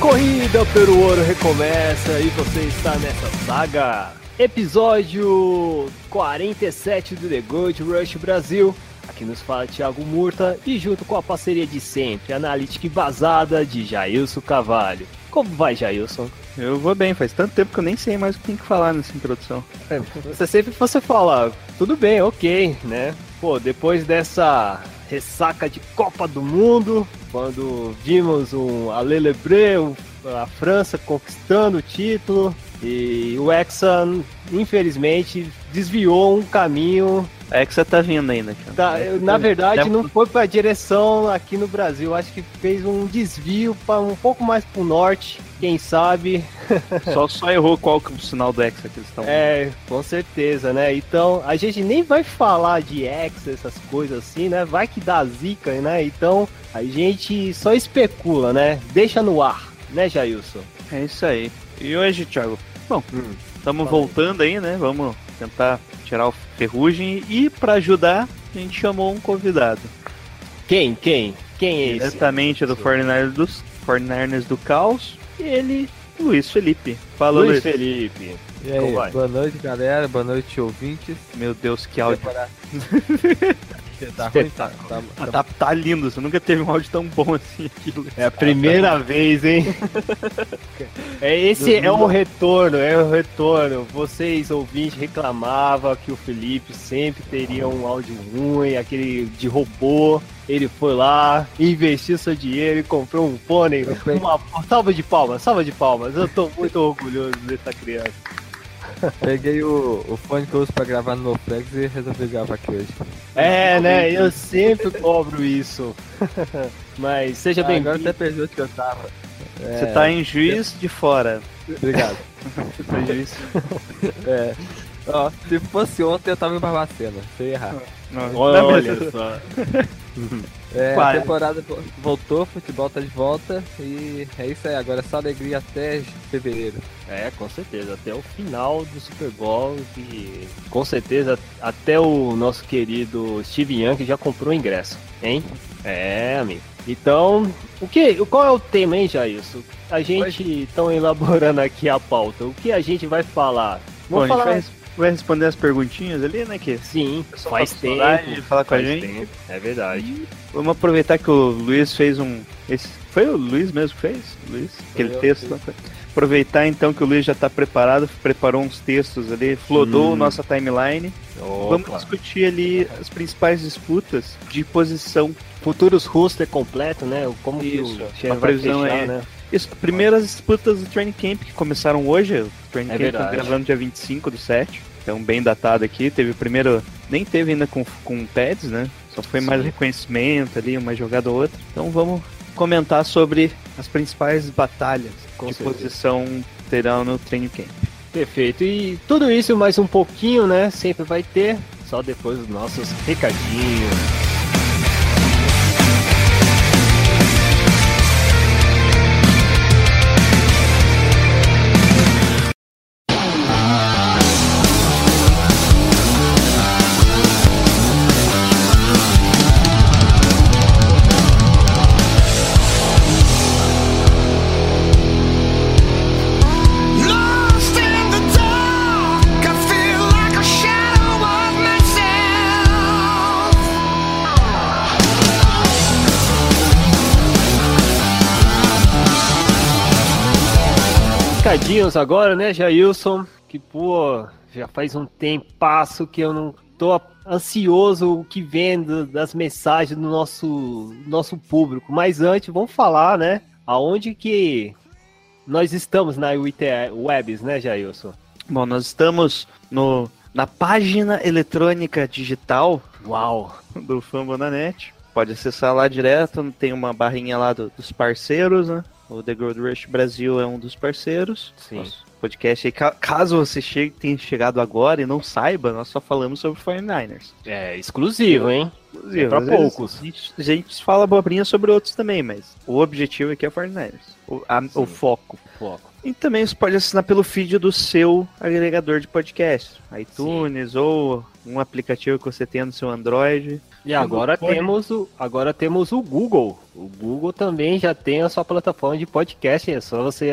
Corrida pelo ouro recomeça e você está nessa saga. Episódio 47 do The Gold Rush Brasil. Aqui nos fala Thiago Murta e junto com a parceria de sempre, analítica e vazada de Jailson Cavalho. Como vai, Jailson? Eu vou bem, faz tanto tempo que eu nem sei mais o que tem que falar nessa introdução. É, Você sempre você fala, tudo bem, ok, né? Pô, depois dessa ressaca de Copa do Mundo, quando vimos um um- a França conquistando o título, e o Hexa, infelizmente, desviou um caminho. Que você tá vindo ainda, cara. da- É, na verdade, deve- não foi para a direção aqui no Brasil. Acho que fez um desvio para um pouco mais para o norte, quem sabe. Só, só errou qual que é o sinal do Hexa que eles estão. É, com certeza, né? Então, a gente nem vai falar de X, essas coisas assim, né? Vai que dá zica, né? Então, a gente só especula, né? Deixa no ar, né, Jailson? É isso aí. E hoje, Thiago? Bom, Hum, estamos aí. voltando aí, né? Vamos tentar tirar o ferrugem e pra ajudar, a gente chamou um convidado. Quem? Quem? Quem é esse? Diretamente do 49ers, dos 49ers do Caos, ele, Luiz Felipe. Fala, Luiz Luiz. Felipe. E aí, boa noite, galera. Boa noite, ouvintes. Meu Deus, que áudio. Tá ruim, tá, tá, Ah, tá- Tá, tá lindo, você nunca teve um áudio tão bom assim aqui, Luiz. É a primeira vez, hein? É, esse é o retorno, é o retorno. Vocês, ouvintes, reclamavam que o Felipe sempre teria um áudio ruim, aquele de robô. Ele foi lá, investiu seu dinheiro e comprou um fone. Uma salva de palmas, salva de palmas. Eu tô muito orgulhoso dessa criança. Peguei o, o fone que eu uso pra gravar no meu flex e resolvi gravar aqui hoje. É, né? Eu sempre cobro isso. Mas seja Ah, agora bem-vindo. até perdi onde que eu tava. Você É, tá em juiz de fora. Obrigado. Você tá em juiz. É. Ó, se fosse ontem eu tava em Barbacena, você ia errar. Não, Olha mas- só. É, a temporada vo- voltou, futebol tá de volta e é isso aí, agora é só alegria até fevereiro. É, com certeza, até o final do Super Bowl e com certeza até o nosso querido Steve Young já comprou o ingresso, hein? É, amigo. Então, o que, qual é o tema, hein, Jailson? A gente estão elaborando aqui a pauta. O que a gente vai falar? Bom, a Vamos gente falar. vai, vai responder as perguntinhas ali, né, que Sim, faz saudade tempo. de falar com a faz gente. tempo, É verdade. Vamos aproveitar que o Luiz fez um. Esse, foi o Luiz mesmo que fez? Luiz? Aquele texto. lá, foi. Aproveitar então que o Luiz já tá preparado, preparou uns textos ali, flodou Hum. nossa timeline. Vamos Opa. discutir ali as principais disputas de posição. Futuros roster completo, né? Como Isso, que o a previsão fechar, é- né? Isso, primeiras disputas do Training Camp que começaram hoje. O Training É Camp tá gravando dia 25 do 7. Então, bem datado aqui. Teve o primeiro. Nem teve ainda com, com pads, né? Só foi mais Sim. reconhecimento ali, uma jogada ou outra. Então, vamos comentar sobre as principais batalhas Com certeza. posição terão no Training Camp. Perfeito. E tudo isso mais um pouquinho, né? Sempre vai ter, só depois dos nossos recadinhos. Recadinhos agora, né, Jailson? Que, pô, já faz um tempasso que eu não tô ansioso o que vem das mensagens do nosso, nosso público. Mas antes, vamos falar, né? Aonde que nós estamos na UIT Webs, né, Jailson? Bom, nós estamos no, na página eletrônica digital Uau! do Fambonanet. Pode acessar lá direto, tem uma barrinha lá do- dos parceiros, né? O The Gold Rush Brasil é um dos parceiros. Sim. Nosso podcast aí. Ca- Caso você chegue, tenha chegado agora e não saiba, nós só falamos sobre 49ers. É exclusivo, hein? Inclusive, É pra às vezes poucos. A gente, a gente fala abobrinha sobre outros também, mas o objetivo aqui é 49ers. O, a- o foco. Foco. E também você pode assinar pelo feed do seu agregador de podcast. iTunes ou um aplicativo que você tenha no seu Android. E agora temos o agora temos o Google. O Google também já tem a sua plataforma de podcast. É só você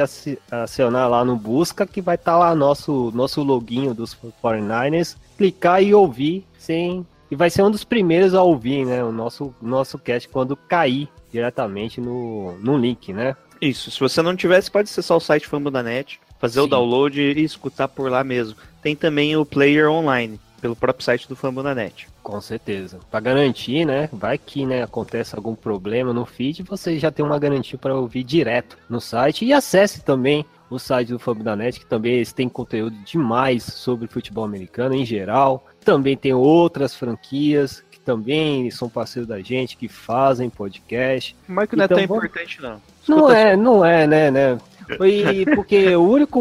acionar lá no busca que vai estar lá nosso nosso loginho dos 49ers, clicar e ouvir sem e vai ser um dos primeiros a ouvir, né? O nosso nosso cast quando cair diretamente no, no link, né? Isso, se você não você pode acessar o site Fambo.net, fazer o Sim. download e escutar por lá mesmo. Tem também o player online, pelo próprio site do Fambo.net. Com certeza. Para garantir, né? Vai que né, acontece algum problema no feed, você já tem uma garantia para ouvir direto no site. E acesse também o site do Fub da Net, que também eles têm conteúdo demais sobre futebol americano em geral. Também tem outras franquias que também são parceiros da gente, que fazem podcast. O Marco não é Então, tão vamos- importante, não. Não é, não é, né, né? E porque o único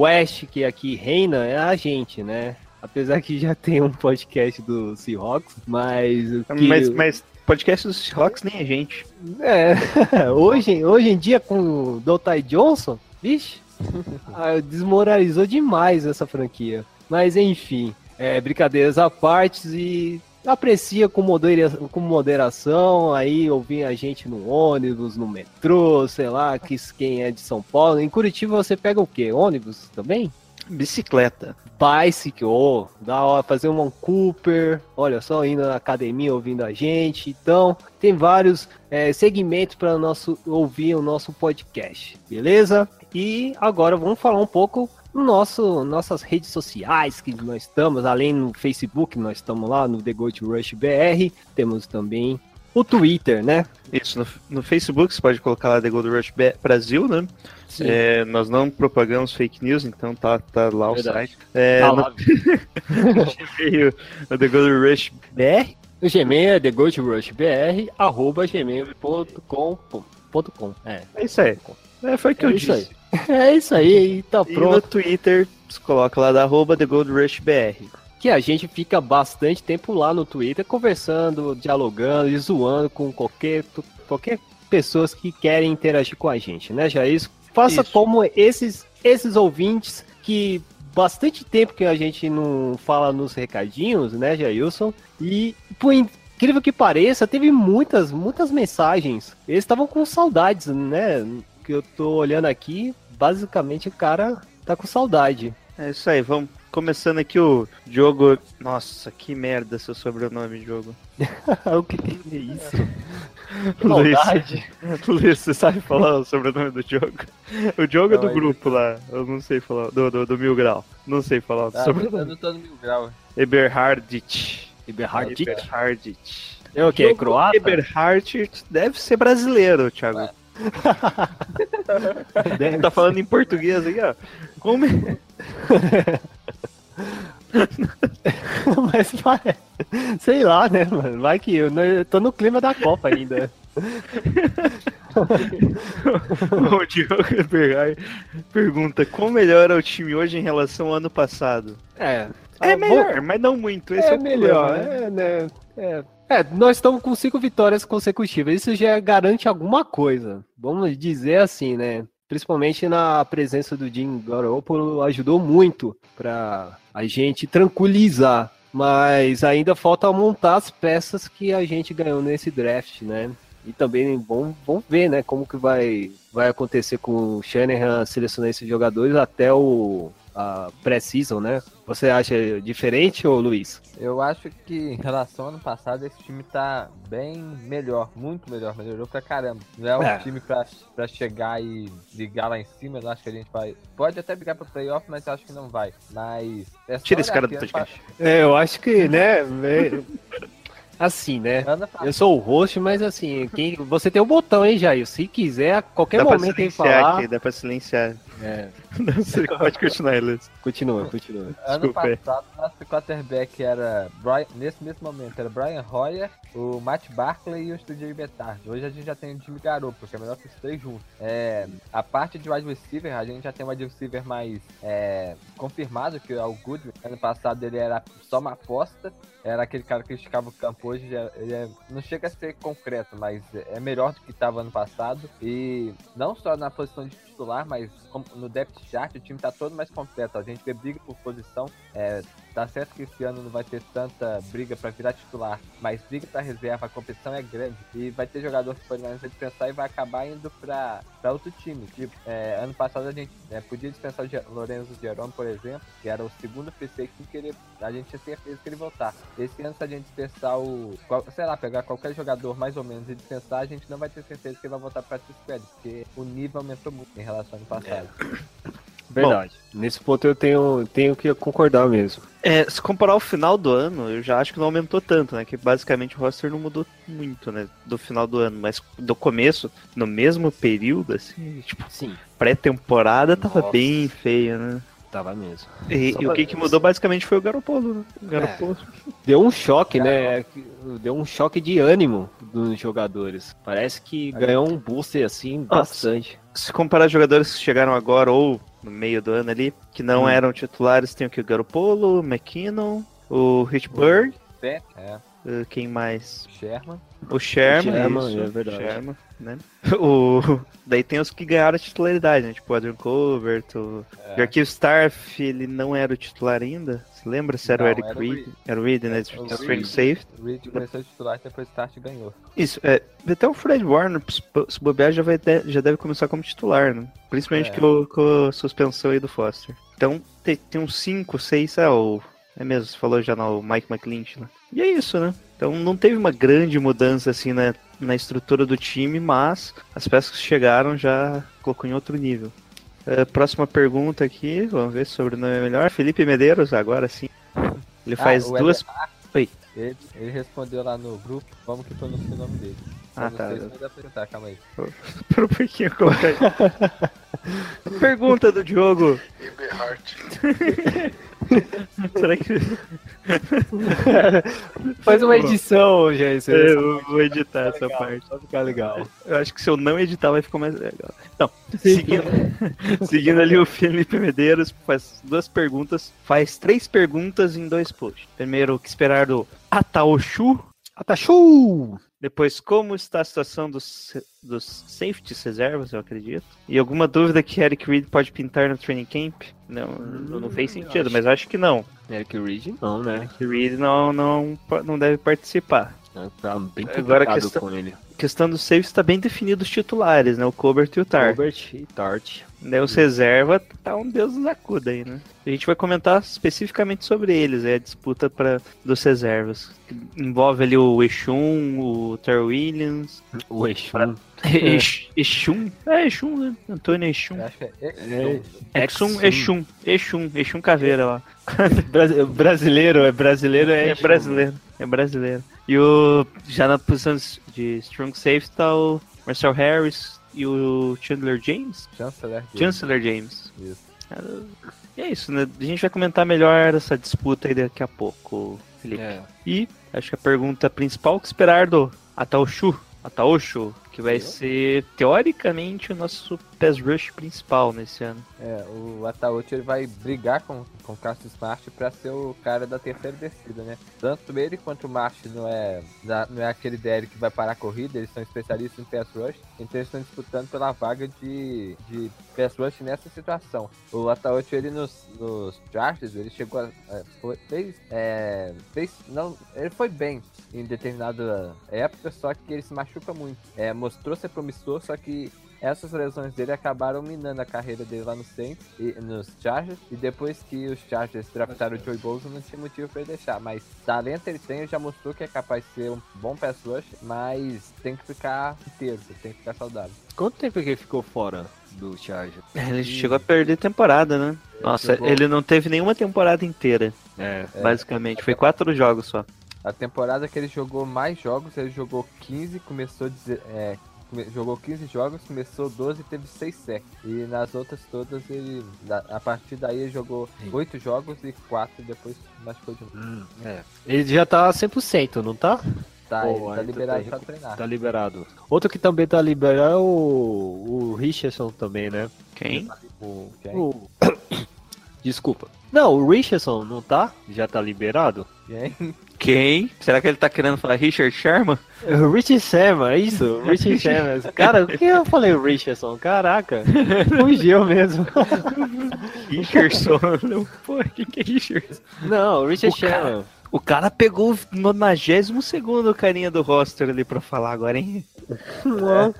West que aqui reina é a gente, né? Apesar que já tem um podcast do Seahawks, mas o que... Mas, mas podcast dos Seahawks nem a gente. É, hoje, hoje em dia com o Dotai Johnson, vixe, ah, desmoralizou demais essa franquia. Mas enfim, é, brincadeiras à parte e aprecia com, modera com moderação, aí ouvir a gente no ônibus, no metrô, sei lá, que quem é de São Paulo. Em Curitiba você pega o quê? Ônibus também? Bicicleta. Bicycle, da hora, fazer um Cooper, olha só, indo na academia ouvindo a gente. Então, tem vários é, segmentos para nosso ouvir o nosso podcast, beleza? E agora vamos falar um pouco no nosso nossas redes sociais que nós estamos, além no Facebook, nós estamos lá no The Gold Rush BR, temos também o Twitter, né? Isso, no, no Facebook você pode colocar lá The Gold Rush Brasil, né? É, nós não propagamos fake news, então tá, tá lá o Verdade. site. É, Tá no lá. Gmail, o The Gold Rush BR. O Gmail é thegoldrushbr, arroba gmail.com. É. É isso aí. É, foi o que É eu isso disse. É isso aí, tá E no pronto. Twitter, você coloca lá da arroba The Gold Rush BR. Que a gente fica bastante tempo lá no Twitter conversando, dialogando e zoando com qualquer, qualquer pessoas que querem interagir com a gente, né, Jair? Faça Isso. como esses, esses ouvintes que bastante tempo que a gente não fala nos recadinhos, né, Jailson? E por incrível que pareça, teve muitas, muitas mensagens. Eles estavam com saudades, né? Que eu tô olhando aqui, basicamente o cara tá com saudade. É isso aí, vamos. Começando aqui o Diogo. Nossa, que merda seu sobrenome, Diogo. o que, que é isso? Luiz, Saudade. Luiz, você sabe falar o sobrenome do Diogo? O Diogo é Não, do aí- grupo lá, eu não sei falar, do, do, do Mil Grau. Não sei falar o Ah, sobrenome. eu não tô no mil grau. Eberhardit. Eberhard Eberhardit. É o que? Diogo Croata? Eberhardit deve ser brasileiro, Thiago. Deve Tá falando em português aí, ó. Como... Mas vai. Sei lá, né, mano? Vai que eu, eu tô no clima da Copa ainda. o Diogo pergunta: qual melhora o time hoje em relação ao ano passado? É. É Ah, melhor, mas não muito. Esse é, É melhor, problema, né? é, né? É. É, nós estamos com cinco vitórias consecutivas. Isso já garante alguma coisa. Vamos dizer assim, né? Principalmente na presença do Jim Garoppolo ajudou muito para a gente tranquilizar. Mas ainda falta montar as peças que a gente ganhou nesse draft, né? E também vamos, vamos ver, né, como que vai, vai acontecer com o Shanahan selecionar esses jogadores até o a pré-season, né? Você acha diferente, ô Luiz? Eu acho que em relação ao ano passado, esse time tá bem melhor, muito melhor, melhorou pra caramba. Não é um É. time pra, pra chegar e ligar lá em cima, eu acho que a gente vai. Pode até brigar pra playoff, mas eu acho que não vai. Mas. É Tira esse cara do podcast. É, eu acho que, né? é- Assim, né? Eu sou o host, mas assim, quem, você tem o botão, hein, Jair? Se quiser, a qualquer Dá pra momento aí silenciar falar. aqui, dá pra silenciar. É, Não sei, pode continuar, Elias. Continua, continua. Ano Desculpa passado, nosso quarterback era. Brian, nesse mesmo momento, era Brian Hoyer, o Matt Barkley e o DJ Betard. Hoje a gente já tem o Jimmy Garoppolo, que é melhor que os três juntos. É, a parte de wide receiver, a gente já tem um wide receiver mais é, confirmado, que é o Goodwin. Ano passado ele era só uma aposta. Era aquele cara que esticava o campo hoje. já- Ele é- não chega a ser concreto, mas é melhor do que estava ano passado. E não só na posição de titular, mas no depth chart, o time tá todo mais completo. A gente vê briga por posição. É, tá certo que esse ano não vai ter tanta briga para virar titular, mas briga para reserva, a competição é grande. E vai ter jogador que pode mais dispensar e vai acabar indo para outro time. Tipo, é, ano passado a gente é, podia dispensar o Lorenzo Jerome, por exemplo, que era o segundo PC que ele, a gente tinha certeza que ele voltar. Esse ano, se a gente dispensar o. qual- sei lá, pegar qualquer jogador mais ou menos e dispensar, a gente não vai ter certeza que ele vai voltar para squad, porque o nível aumentou muito em relação ao ano passado. Verdade. Nesse ponto eu tenho, tenho que concordar mesmo. É, se comparar o final do ano, eu já acho que não aumentou tanto, né? Que basicamente o roster não mudou muito, né? Do final do ano. Mas do começo, no mesmo período, assim, tipo, Sim. pré-temporada tava Nossa. bem feio, né? Tava mesmo. E, e o que, que mudou basicamente foi o Garopolo, né? O Garoppolo. Deu um choque, né? Deu um choque de ânimo dos jogadores. Parece que ganhou um booster assim bastante. Se comparar jogadores que chegaram agora ou no meio do ano ali, que não Hum. eram titulares, tem o que? O Garopolo, o McKinnon, o Hitchburg, É, uh, quem mais? Sherman. O Sherman, Sherman, isso, é verdade. Sherman, né? O... Daí tem os que ganharam a titularidade, né? Tipo o Adrian Colbert, o É. Starf, ele não era o titular ainda. Lembra se era o Não, Eric o Reed? Reed. Era o Reed, né? É, o Reed. Safety. O Reed começou a titular depois o Start ganhou. Isso, é. Até o Fred Warner, se se bobear, já, vai ter- já deve começar como titular, né? Principalmente É. com, com a suspensão aí do Foster. Então, tem, tem uns 5, 6, é o. É mesmo, você falou já no Mike McClinch, né? E é isso, né? Então não teve uma grande mudança assim na, na estrutura do time, mas as peças que chegaram já colocou em outro nível. É, próxima pergunta aqui, vamos ver se o sobrenome é melhor. Felipe Medeiros, agora sim. Ele faz Ah, o duas. Oi. Ele, ele respondeu lá no grupo como que pronuncia o nome dele. Ah, tá. pra perguntar, calma aí. Por um pouquinho colocar aí. Pergunta do Diogo. Eberhard. Será que. Faz uma edição, gente. Eu vou editar essa legal, parte. Vai ficar legal. Eu acho que se eu não editar vai ficar mais legal. Não, seguindo, seguindo ali o Felipe Medeiros, faz duas perguntas, faz três perguntas em dois posts. Primeiro, o que esperar do Ataoshu? Atachu! Depois, como está a situação dos, dos safeties reservas, eu acredito. E alguma dúvida que Eric Reed pode pintar no training camp? Não, não, não fez sentido, mas acho que não. Eric Reed não, né? Eric Reed não, não, não deve participar. Tá bem Agora a questão- com ele. A questão dos safeties está bem definido os titulares, né? O Colbert e o Tar. Robert e Tart. Daí os reserva tá um deus nos acuda aí, né? A gente vai comentar especificamente sobre eles, aí a disputa pra, dos reservas. Que envolve ali o Exum, o Ter Williams, O Exum. Ex- Exum, é Exum, né? Antônio Exum. É É. Exum, Exum, Exum, Exum Caveira lá. Bra- brasileiro, é brasileiro, é, É Exum. brasileiro, é brasileiro. E o, já na posição de Strong Safety tá o Marcel Harris e o Chandler James? Chancellor. Chancellor James. Isso. E é isso, né? A gente vai comentar melhor essa disputa aí daqui a pouco, Felipe. É. E acho que a pergunta principal, o que esperar do Ataoshu? Ataoshu, que vai ser, teoricamente, o nosso pass rush principal nesse ano. É, o Ataúti ele vai brigar com, com o Cássio Smart pra ser o cara da terceira descida, né? Tanto ele quanto o March não é, não é aquele DL que vai parar a corrida, eles são especialistas em pass rush, então eles estão disputando pela vaga de, de pass rush nessa situação. O Ataúti, ele nos, nos Chargers, ele chegou a. foi- fez, é, fez. Não, ele foi bem em determinada época, só que ele se machuca muito. É, mostrou ser promissor, só que essas lesões dele acabaram minando a carreira dele lá no Saints e nos Chargers. E depois que os Chargers draftaram o Joey Bosa, não tinha motivo pra ele deixar. Mas talento ele tem, ele já mostrou que é capaz de ser um bom pass rush, mas tem que ficar inteiro, tem que ficar saudável. Quanto tempo que ele ficou fora do Charger? Ele chegou a perder temporada, né? Nossa, ele não teve nenhuma temporada inteira, É. basicamente. Foi quatro jogos só. A temporada que ele jogou mais jogos, ele jogou 15, começou é, jogou 15 jogos, começou 12 e teve 6 sacks. E nas outras todas ele. A partir daí ele jogou 8 jogos e 4 depois machucou de novo. É. Ele já tá 100%, não tá? Tá, Pô, ele tá então liberado tá pra treinar. Tá liberado. Outro que também tá liberado é o, o Richardson também, né? Quem? O, Quem? o- Desculpa. Não, o Richardson não tá? Já tá liberado? Quem? Quem? Será que ele tá querendo falar Richard Sherman? O Richard Sherman, é isso? Richard Sherman. Cara, o que eu falei Richardson? Caraca, fugiu mesmo. Richardson. Não, Pô, quem que é Richardson? Não, Richard Sherman. O cara pegou o 92 segundo carinha do roster ali pra falar agora, hein? Não.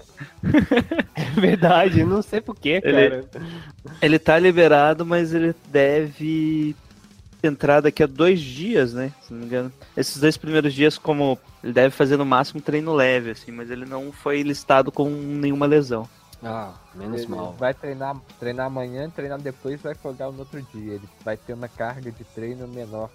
É verdade, não sei porquê, cara. Ele tá liberado, mas ele deve entrar daqui a dois dias, né? Se não me engano. Esses dois primeiros dias, como ele deve fazer no máximo treino leve, assim, mas ele não foi listado com nenhuma lesão. Ah, menos Ele mal. vai treinar, treinar amanhã, treinar depois vai folgar no outro dia. Ele vai ter uma carga de treino menor,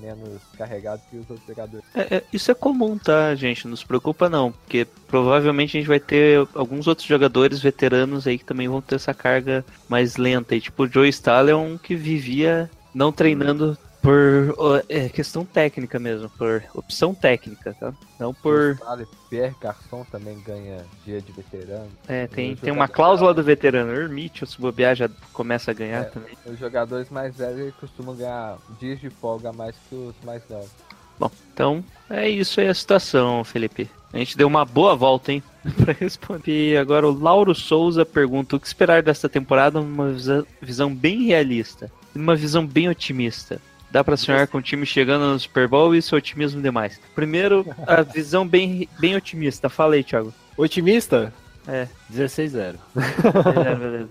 menos carregado que os outros jogadores. É, é, isso é comum, tá, gente? Não se preocupa não, porque provavelmente a gente vai ter alguns outros jogadores veteranos aí que também vão ter essa carga mais lenta. E tipo, o Joe Stahl é um que vivia não treinando por é, questão técnica mesmo, por opção técnica, tá? Não por. Vale, Pierre Garçon também ganha dia de veterano. É, tem, tem uma cláusula do veterano. O Mitchell, se bobear, já começa a ganhar É. também. Os jogadores mais velhos costumam ganhar dias de folga mais que os mais novos. Bom, então é isso aí a situação, Felipe. A gente deu uma boa volta, hein? pra responder. E agora o Lauro Souza pergunta: o que esperar desta temporada visa- visão bem realista numa visão bem otimista? Dá pra sonhar com o time chegando no Super Bowl e isso é otimismo demais. Primeiro, a visão bem, bem otimista. Fala aí, Thiago. Otimista? É. 16-0. Beleza, beleza.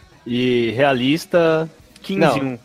E realista, 15-1.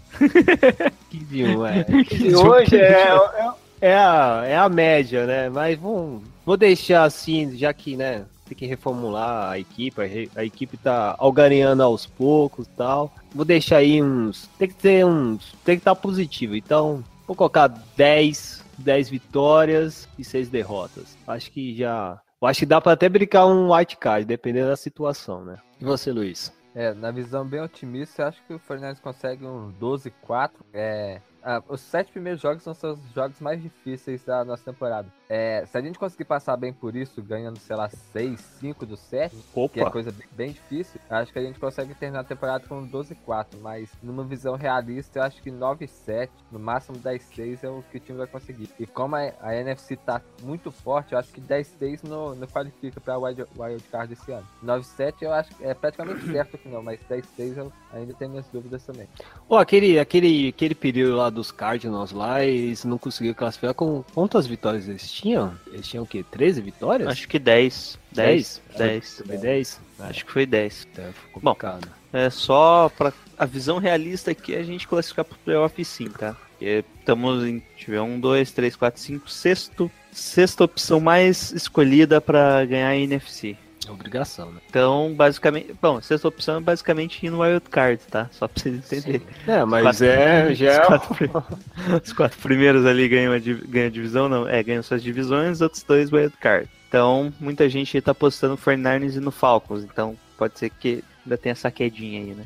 15-1, é. 15 hoje é, é, é a, é a média, né? Mas vamos, vou deixar assim, já que, né, tem que reformular a equipe, a, equipe tá algareando aos poucos e tal. Vou deixar aí uns, tem que ter uns, tem que estar positivo. Então, vou colocar 10, 10 vitórias e 6 derrotas. Acho que já, eu acho que dá pra até brincar um white card, dependendo da situação, né? E você, Luiz? É, na visão bem otimista, eu acho que o Fernandes consegue um 12-4. É, ah, os sete primeiros jogos são os jogos mais difíceis da nossa temporada. É, se a gente conseguir passar bem por isso, ganhando, sei lá, 6, 5 dos 7, que é Opa! coisa bem, bem difícil, acho que a gente consegue terminar a temporada com um 12-4. Mas numa visão realista, eu acho que 9-7, no máximo 10-6 é o que o time vai conseguir. E como a, a NFC tá muito forte, eu acho que 10-6 não, não qualifica pra wild, wild card esse ano. 9-7 eu acho que é praticamente certo que não, mas 10-6 eu ainda tenho minhas dúvidas também. Pô, aquele, aquele, aquele período lá dos Cardinals lá, eles não conseguiram classificar com quantas vitórias eles tinham? Eles tinham o quê? 13 vitórias? Acho que 10. 10. 10. Também 10? Acho que foi 10. É, ficou complicado. É só pra a visão realista aqui é a gente classificar pro playoff sim, tá? Porque estamos em. Tiver um, dois, três, quatro, cinco, sexto. Sexta opção mais escolhida pra ganhar a NFC. É obrigação, né? Então, basicamente. Bom, sexta opção é basicamente ir no Wild Card, tá? Só pra vocês entenderem. É, mas Quatro- é, já Os é... quatro, pri- os quatro primeiros ali ganham a, ganham a divisão, não. É, ganham suas divisões, os outros dois Wild Card. Então, muita gente aí tá apostando no 49ers e no Falcons. Então, pode ser que ainda tenha essa quedinha aí, né?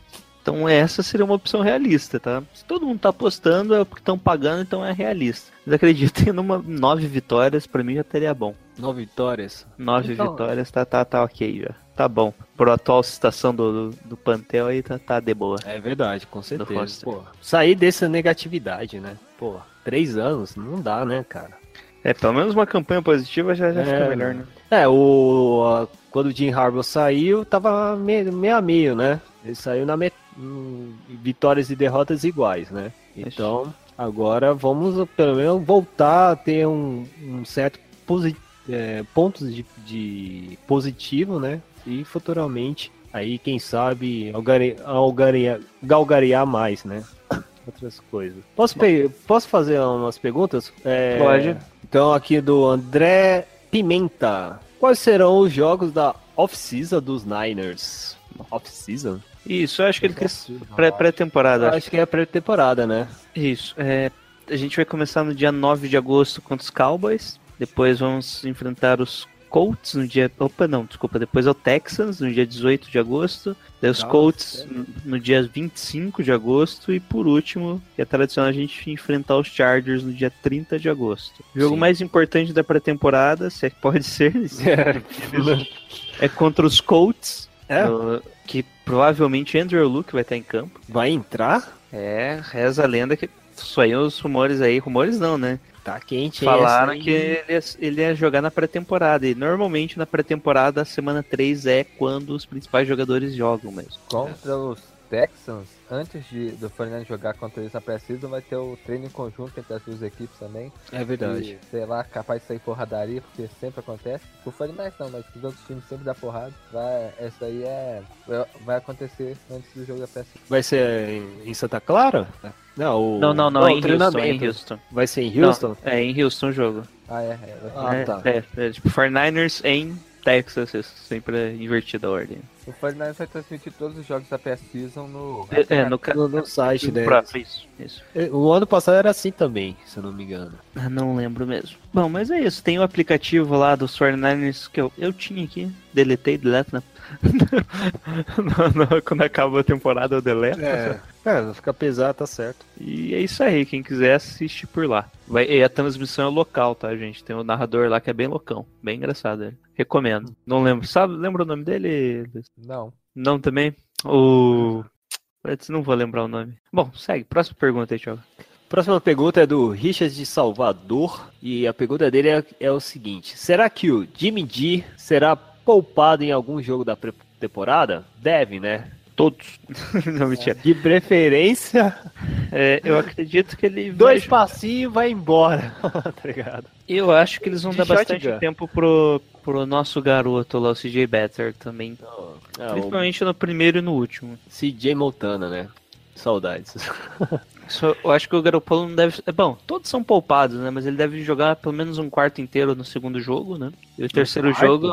Então, essa seria uma opção realista, tá? Se todo mundo tá apostando, é porque estão pagando, então é realista. Mas acreditem, numa nove vitórias, pra mim já teria bom. Nove vitórias. Nove Então- vitórias tá, tá, tá ok já. Tá bom. Por atual situação do, do, do Pantel aí, tá, tá de boa. É verdade, com certeza. Pô, sair dessa negatividade, né? Pô, três anos, não dá, né, cara? É, pelo menos uma campanha positiva já, já É, fica melhor, né? É, o, a- quando o Jim Harbaugh saiu, tava meio, meio a meio, né? Ele saiu na met... hum, vitórias e derrotas iguais, né? Então, agora vamos pelo menos voltar a ter um, um certo posi... é, pontos de, de positivo, né? E futuramente, aí quem sabe algare... algarear... galgarear mais, né? Outras coisas. Posso, pe- Posso fazer umas perguntas? É, Pode. Então, aqui do André Pimenta. Quais serão os jogos da off-season dos Niners? Off-season? Isso, eu acho que ele pré- pré-temporada. Acho que é pré-temporada, né? Isso. É, a gente vai começar no dia 9 de agosto contra os Cowboys. Depois vamos enfrentar os Colts no dia. Opa, não, desculpa. Depois é o Texans no dia 18 de agosto. Daí os Nossa, Colts sério? no- no dia 25 de agosto. E por último, que é tradicional a gente enfrentar os Chargers no dia 30 de agosto. O jogo Sim. mais importante da pré-temporada, se é que pode ser, é contra os Colts. É? no- que provavelmente Andrew Luke vai estar em campo. Vai entrar? É, reza a lenda que saiu os rumores aí, rumores não, né? Tá quente, hein, Falaram essa que ele ia, ele ia jogar na pré-temporada. E normalmente na pré-temporada, a semana 3 é quando os principais jogadores jogam mesmo. Contra os Texans, antes de, do Fernando jogar contra eles na pré-season, vai ter o treino em conjunto entre as duas equipes também. É verdade. E, sei lá, capaz de sair porradaria, porque sempre acontece. O Fernandes não, mas os outros times sempre dá porrada. Vai, essa aí é. vai- acontecer antes do jogo da pré-season. Vai ser em, em Santa Clara? Não, o... Não, não, não, o é em Houston, é em treinamento. Houston. Vai ser em Houston? Não, é em Houston o jogo. Ah, é. é Ah, é, tá. é, é tipo 49ers em Texas, é sempre é invertida a ordem. O Fernandes vai transmitir todos os jogos da pré-season no. É, é, no, No, no site, né? pra- isso, isso. O ano passado era assim também, se eu não me engano. Ah, Não lembro mesmo. Bom, mas é isso. Tem o aplicativo lá dos 49ers que eu, eu tinha aqui. Deletei, deleto, né? Não, não, quando acaba a temporada eu deleto. É, é não fica pesado, tá certo. E é isso aí. Quem quiser assiste por lá. Vai, e a transmissão é local, tá, gente? Tem o narrador lá que é bem loucão. Bem engraçado ele. Recomendo. Não lembro. Sabe, lembra o nome dele? Não. Não também? O. Não vou lembrar o nome. Bom, segue. Próxima pergunta aí, Thiago. Próxima pergunta é do Richard de Salvador. E a pergunta dele é, é o seguinte: Será que o Jimmy G será poupado em algum jogo da pré-temporada? Deve, né? Todos. Não, mentira. De preferência, É, eu acredito que ele. dois vai... passinhos e vai embora. tá ligado? Eu acho que eles vão De dar bastante shotgun. tempo pro, pro nosso garoto lá, o CJ Better também. É, o Principalmente no primeiro e no último. CJ Montana, né? Saudades. Só, eu acho que o Garoppolo não deve. É bom, todos são poupados, né? Mas ele deve jogar pelo menos um quarto inteiro no segundo jogo, né? E o terceiro jogo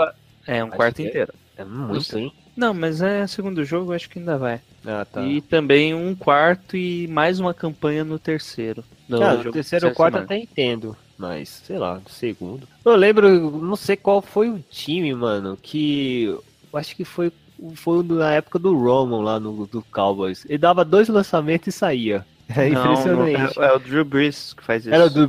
é um Acho quarto é. inteiro. É muito, hein? Não, mas é segundo jogo, acho que ainda vai. Ah, tá. E também um quarto e mais uma campanha no terceiro. No Cara, jogo terceiro ou quarto até entendo, mas sei lá, do segundo. Eu lembro, não sei qual foi o time, mano, que acho que foi, foi na época do Roman lá no do Cowboys. Ele dava dois lançamentos e saía. É Não, não, impressionante. é, é o Drew Brees que faz isso. Era o? Drew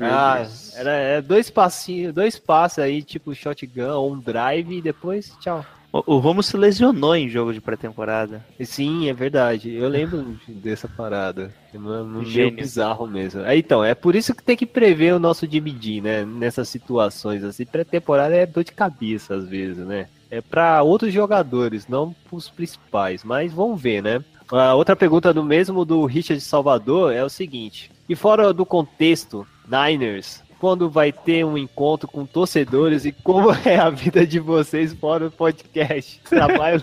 Ah, Brees. era, era dois passinhos, dois passos aí, tipo shotgun um drive e depois tchau. O, Romo se lesionou em jogo de pré-temporada. Sim, é verdade. Eu lembro dessa parada. É meio bizarro mesmo. É, então, é por isso que tem que prever o nosso G, né? Nessas situações assim. Pré-temporada é dor de cabeça às vezes, né? É para outros jogadores, não pros principais. Mas vamos ver, né? A outra pergunta do mesmo do Richard Salvador é o seguinte: e fora do contexto, Niners, quando vai ter um encontro com torcedores e como é a vida de vocês fora do podcast? Trabalho.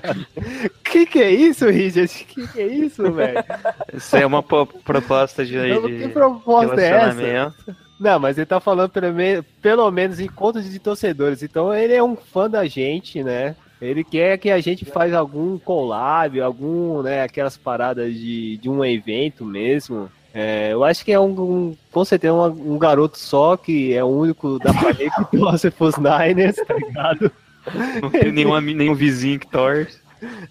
que que é isso, Richard? Que que é isso, velho? Isso é uma po- proposta de, Então, de Que proposta é essa? Não, mas ele tá falando pelo, me- pelo menos encontros de torcedores. Então ele é um fã da gente, né? Ele quer que a gente faz algum collab, algum, né, aquelas paradas de, de um evento mesmo. É, eu acho que é um, um- com certeza um, um garoto só, que é o único da família que torce pros Niners, tá ligado? Não tem nenhum, nenhum vizinho que torce.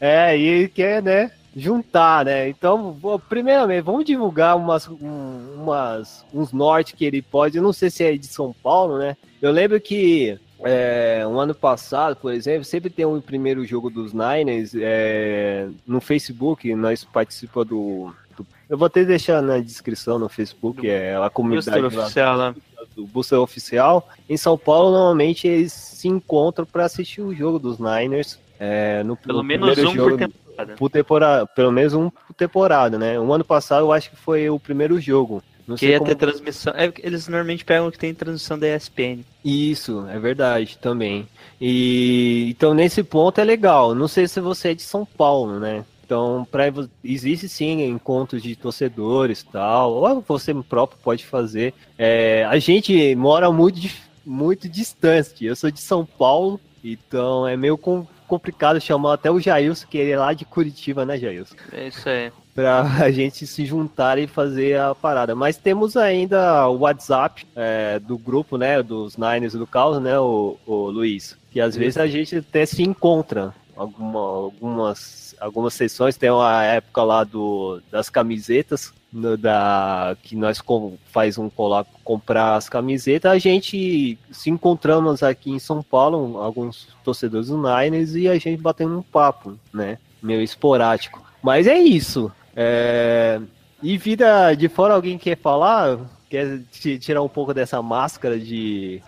É, e ele quer, né, juntar, né? Então, vou- primeiramente, vamos divulgar umas, um- umas, uns norte que ele pode. Eu não sei se é de São Paulo, né? Eu lembro que é, um ano passado, por exemplo, sempre tem um primeiro jogo dos Niners é, no Facebook. Nós participamos do, do- Eu vou até deixar na descrição no Facebook, é a comunidade Booster lá oficial lá. do Booster Oficial. Em São Paulo, normalmente eles se encontram para assistir o jogo dos Niners. é, no, Pelo no menos um jogo por temporada. por temporada, pelo menos um por temporada, né? Um ano passado eu acho que foi o primeiro jogo. Não Que sei ia como... ter transmissão. É, eles normalmente pegam o que tem transmissão da ESPN. Isso, é verdade também. E então nesse ponto é legal. Não sei se você é de São Paulo, né? Então, pra, existe sim encontros de torcedores e tal, ou você próprio pode fazer. É, a gente mora muito, muito distante. Eu sou de São Paulo, então é meio com- complicado chamar até o Jailson, que ele é lá de Curitiba, né, Jailson? É isso aí. Pra a gente se juntar e fazer a parada. Mas temos ainda o WhatsApp é, do grupo, né, dos Niners do Caos, né, o, o Luiz? Que às vezes a gente até se encontra. Alguma, algumas, algumas sessões, tem uma época lá do, das camisetas, no, da, que nós com, faz um colar comprar as camisetas, a gente se encontramos aqui em São Paulo, alguns torcedores do Niners, e a gente batendo um papo, né? Meio esporádico. Mas é isso. É, E vida de fora, alguém quer falar? Quer ti- tirar um pouco dessa máscara de,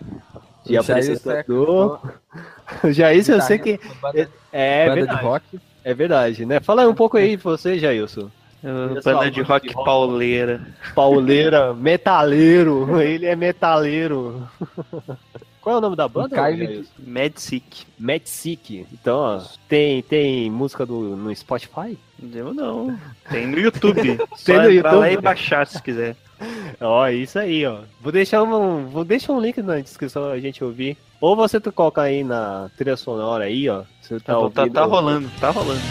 de O é apresentador? Já isso eu sei que. Banda, É, de verdade. rock. É verdade, né? Fala um pouco aí você, Jailson. Uh, só, banda de rock de rock. pauleira. Pauleira, metaleiro. Ele é metaleiro. Qual é o nome da banda? Caio Jailson? Mad Sick. Mad Sick. Então, ó, tem, tem música do, no Spotify? Eu não. Tem no YouTube. Só Tem no entrar lá YouTube. e baixar se quiser. Ó, isso aí, ó. Vou deixar um, vou deixar um link na descrição a gente ouvir. Ou você tu coloca aí na trilha sonora aí, ó. Você tá, Tá, tá, ouvindo- tá rolando, tá rolando.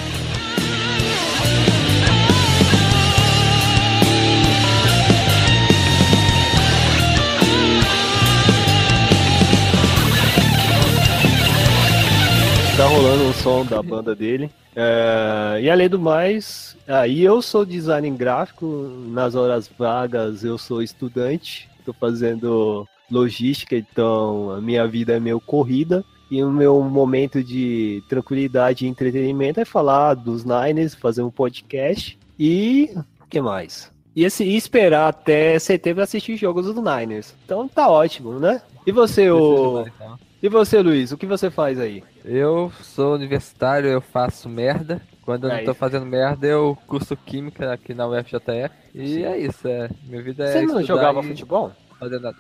Tá rolando um som da banda dele. É, e além do mais, aí eu sou design gráfico, nas horas vagas eu sou estudante, tô fazendo logística, então a minha vida é meio corrida. E o meu momento de tranquilidade e entretenimento é falar dos Niners, fazer um podcast e. o que mais? E, esse, e esperar até setembro assistir jogos do Niners. Então tá ótimo, né? E você, o... Então. E você, Luiz, o que você faz aí? Eu sou universitário, eu faço merda. Quando eu É não tô isso. fazendo merda, eu curso química aqui na UFJF. E é isso, é. Minha vida é. Você não jogava e futebol?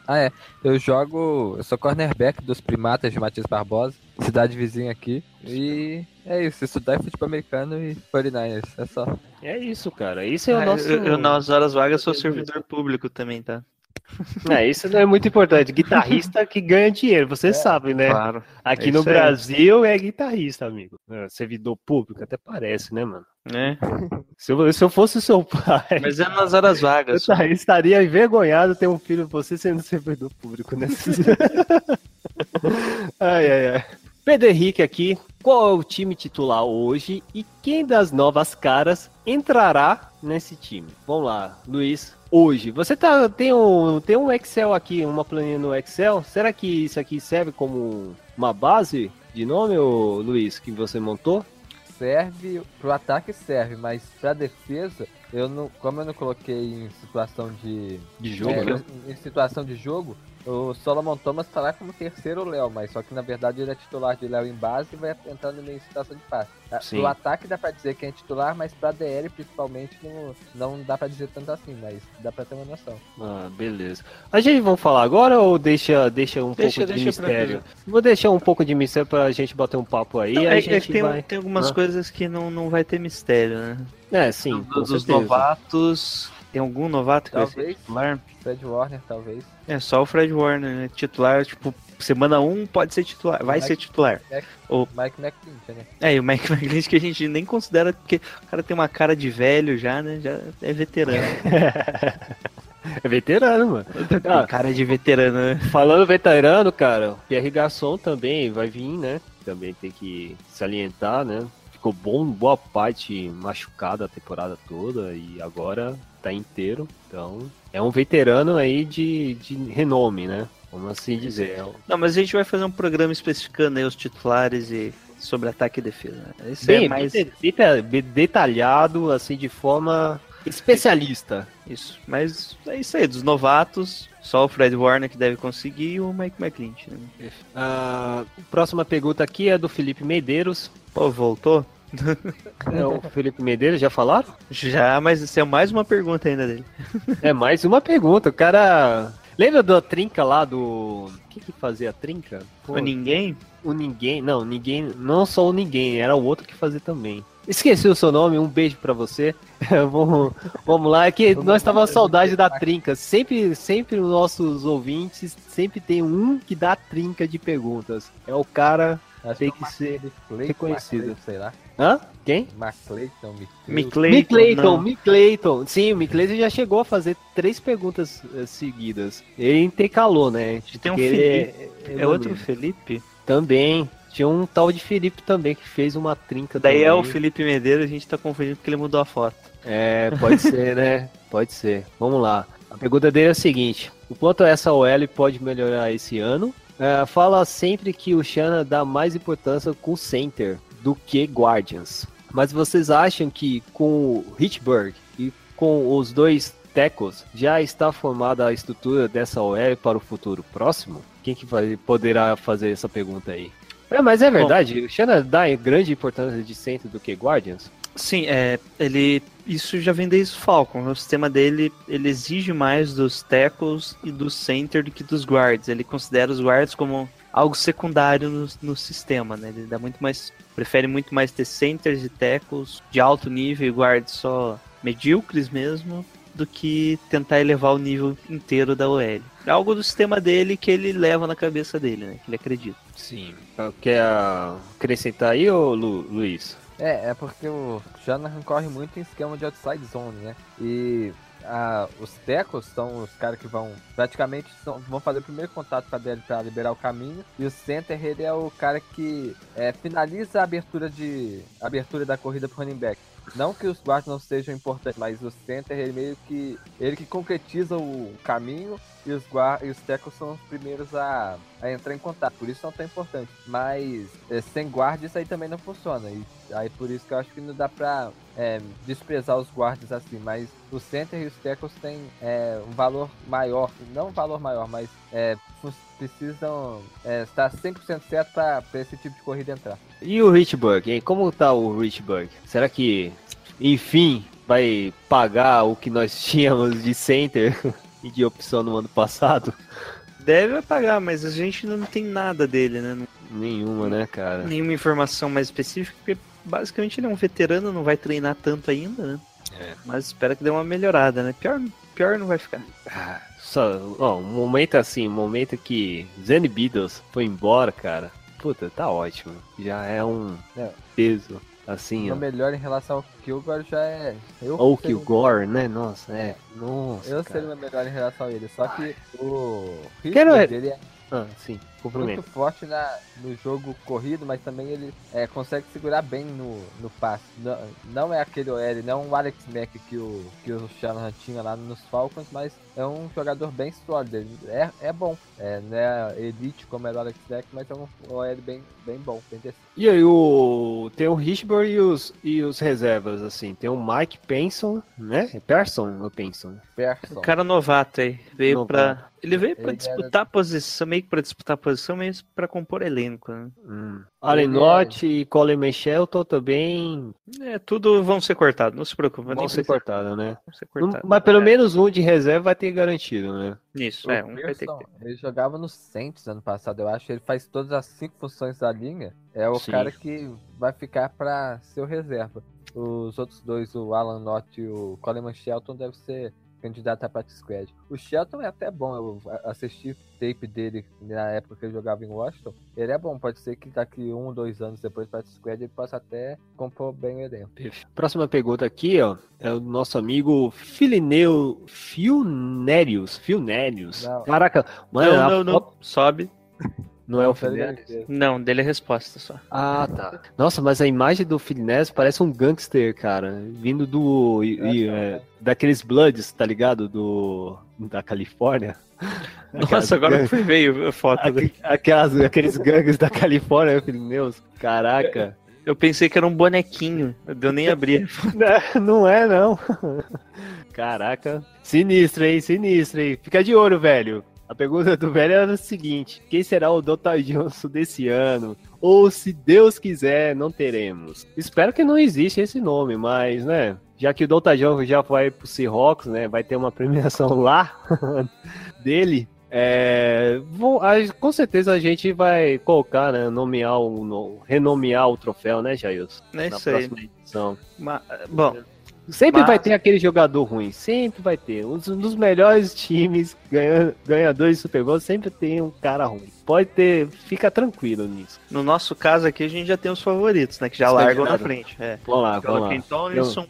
Ah, é. Eu jogo. Eu sou cornerback dos primatas de Matias Barbosa, cidade vizinha aqui. E é isso, estudar futebol americano e 49ers. É só. É isso, cara. Isso é o Ah, nosso. eu, eu, nas horas vagas, sou servidor público também, tá? É, isso não é muito importante. Guitarrista que ganha dinheiro, você sabe, né? Claro. Aqui é no. Brasil é guitarrista, amigo. É, servidor público, até parece, né, mano? Né? Se eu, se eu fosse seu pai, Mas é nas horas eu vagas. estaria- estaria envergonhado ter um filho você sendo servidor público, né? ai, ai, ai. Pedro Henrique aqui. Qual é o time titular hoje e quem das novas caras entrará nesse time? Vamos lá, Luiz. Hoje, você tá, tem, um, tem um Excel aqui, uma planilha no Excel. Será que isso aqui serve como uma base de nome, Luiz, que você montou? Serve. Pro ataque serve, mas pra defesa, eu não. Como eu não coloquei em situação de. De jogo, é, né? em situação de jogo, o Solomon Thomas tá lá como terceiro Léo, mas só que na verdade ele é titular de Léo em base e vai entrando em situação de passe. Ah, Sim. Pro ataque dá pra dizer que é titular, mas pra DL principalmente não, não dá pra dizer tanto assim, mas dá pra ter uma noção. Ah, beleza. A gente vai falar agora ou deixa, deixa um Deixa- pouco de deixa pra mistério? Vou deixar um pouco de mistério pra gente bater um papo aí. Não, é, a gente que tem, vai... tem algumas Ah. coisas que não, não vai ter mistério, né? É, sim, com dos certeza. novatos. Tem algum novato que vai ser Talvez. titular? Fred Warner, talvez. É só o Fred Warner, né? Titular, tipo, semana 1 pode ser titular, vai Mike- ser titular. O- Mike né? É, e o Mike McGlinch que a gente nem considera, porque o cara tem uma cara de velho já, né? Já é veterano. É veterano, mano. Ah, Tem cara de veterano, né? falando veterano, cara, o Pierre Garçon também vai vir, né? Também tem que salientar, né? Ficou bom, boa parte machucado a temporada toda e agora tá inteiro. Então, é um veterano aí de, de renome, né? Vamos assim dizer. Não, mas a gente vai fazer um programa especificando aí os titulares e sobre ataque e defesa. né? Esse Bem, é mais detalhado, assim, de forma especialista. isso. Mas é isso aí, dos novatos, só o Fred Warner que deve conseguir e o Mike McClinch, né? A próxima pergunta aqui é do Felipe Medeiros. Pô, voltou? É o Felipe Medeiros, já falaram? Já, mas isso é mais uma pergunta ainda dele. É mais uma pergunta. O cara. Lembra da trinca lá do. O que que fazia a trinca? Pô, Ou ninguém? o ninguém. Não, ninguém. Não só o ninguém, era o outro que fazia também. Esqueci o seu nome, um beijo pra você. vamos, vamos lá, é que nós tava saudade da trinca. Sempre, sempre os nossos ouvintes, sempre tem um que dá trinca de perguntas. É o cara Acho tem é o que ser reconhecido. Sei lá. Hã? Quem? Mark Clayton, Mick Mick Clayton. Clayton, Mick Clayton, não. Mick Clayton. Sim, o Mick Clayton já chegou a fazer três perguntas eh, seguidas. Ele intercalou, né? Tem um Porque ele Felipe. É outro. Felipe? Também. Tinha um tal de Felipe também que fez uma trinca Daí é o também. Felipe Medeiros, a gente tá confundindo porque ele mudou a foto. É, pode ser, né? Pode ser. Vamos lá. A pergunta dele é a seguinte: o quanto essa OL pode melhorar esse ano? É, fala sempre que o Shanna dá mais importância com o center do que Guardians. Mas vocês acham que com o Hitchburg e com os dois tackles já está formada a estrutura dessa OL para o futuro próximo? Quem que vai, poderá fazer essa pergunta aí? É, mas é verdade, o Shanna dá grande importância de center do que Guardians? Sim, é, ele. Isso já vem desde o Falcon. O sistema dele ele exige mais dos tackles e do center do que dos guards. Ele considera os guards como algo secundário no, no sistema, né? Ele dá muito mais. Prefere muito mais ter centers e tackles de alto nível e guards só medíocres mesmo do que tentar elevar o nível inteiro da OL. É algo do sistema dele que ele leva na cabeça dele, né? Que ele acredita. Sim. Quer ah, acrescentar aí, ô Lu- Luiz? É, é porque o Shanahan corre muito em esquema de outside zone, né? E os tecos são os caras que vão praticamente são- vão fazer o primeiro contato com a DL para liberar o caminho. E o center ele é o cara que é, finaliza a abertura de a abertura da corrida pro running back. Não que os guardas não sejam importantes, mas o center ele meio que ele que concretiza o caminho e os guard, e os tackles são os primeiros a, a entrar em contato. Por isso são tão importantes. Mas é, sem guarda isso aí também não funciona. E aí por isso que eu acho que não dá pra é, desprezar os guardas assim. Mas o center e os tackles têm é, um valor maior. Não um valor maior, mas é, precisam é, estar 100% certo pra, pra esse tipo de corrida entrar. E o Richburg, hein? Como tá o Richburg? Será que, enfim, vai pagar o que nós tínhamos de center e de opção no ano passado? Deve pagar, mas a gente não tem nada dele, né? Nenhuma, né, cara? nenhuma informação mais específica, porque basicamente ele é um veterano, não vai treinar tanto ainda, né? É. Mas espera que dê uma melhorada, né? Pior, pior não vai ficar. Ah, Só, ó, um momento assim, um momento que Zen Beatles foi embora, cara. Puta, tá ótimo. Já é um É. peso, assim, O ó. melhor em relação ao Kilgore já é. Eu Ou seria- o Gore, né? Nossa, é. Nossa, Eu cara. seria o melhor em relação a ele. Só que o Quero- ritmo dele é Ah, sim, muito forte na, no jogo corrido, mas também ele é, consegue segurar bem no, no passe. Não, não é aquele OL, não é um Alex Mack que o, que o Shanahan tinha lá nos Falcons, mas é um jogador bem sólido. Ele é, é bom. É, não é elite como era o Alex Mack, mas é um OL bem, bem bom, bem decente. E aí, o... tem o Richburg e os, e os reservas, assim. Tem o Mike Penson, né? É Person ou Penson? Persson. O cara novato aí, veio Novato. pra. Ele veio pra Ele disputar a posição, meio que pra disputar a posição, mas pra compor elenco, né? Hum. Allen Ele é- e Colin Shelton também É, tudo vão ser cortados, não se preocupe. vão nem ser cortados, né? vão ser Não- cortados. Mas pelo É, menos um de reserva vai ter garantido, né? Isso, O é, um vai ter que ter. Ele jogava no Saints ano passado, eu acho. Ele faz todas as cinco funções da linha. É o Sim. cara que vai ficar pra ser o reserva. Os outros dois, o Alan Lott e o Coleman Shelton, devem ser candidato a practice squad. O Shelton é até bom, eu assisti tape dele na época que ele jogava em Washington. Ele é bom, pode ser que daqui um, dois anos depois do practice squad ele possa até compor bem o elenco. Próxima pergunta aqui, ó, é o nosso amigo Filineu Filnérios. Filnérios. Não. Caraca, mano, Não, a não, não. foto- Sobe. não é o Foi Filnérios? ele. Não, dele é resposta só. Ah, tá. Nossa, mas a imagem do Filnérios parece um gangster, cara. Vindo do. e- e, é, daqueles Bloods, tá ligado? Do. Da Califórnia. Nossa, agora gangues- que veio a foto Aquelas, aqueles gangues da Califórnia, Filineus. Caraca. Eu pensei que era um bonequinho, eu nem abri. Não, não é, não. Caraca. Sinistro, hein? Sinistro, hein? Fica de olho, velho. A pergunta do velho era a seguinte: quem será o Dr. Johnson desse ano? Ou se Deus quiser, não teremos. Espero que não exista esse nome, mas, né? Já que o Dr. Johnson já vai pro Seahawks, né? Vai ter uma premiação lá dele. É, vou- com certeza a gente vai colocar, né? Nomear o, no- renomear o troféu, né, Jailson? É Na isso aí. próxima edição. Ma- Bom, Sempre Mas- vai ter aquele jogador ruim, sempre vai ter. Um dos, melhores times ganha- ganhadores de Super Bowl sempre tem um cara ruim. Pode ter, fica tranquilo nisso. No nosso caso aqui, a gente já tem os favoritos, né? Que já largam na frente. É. Vamos lá, vamos lá. Tomlinson,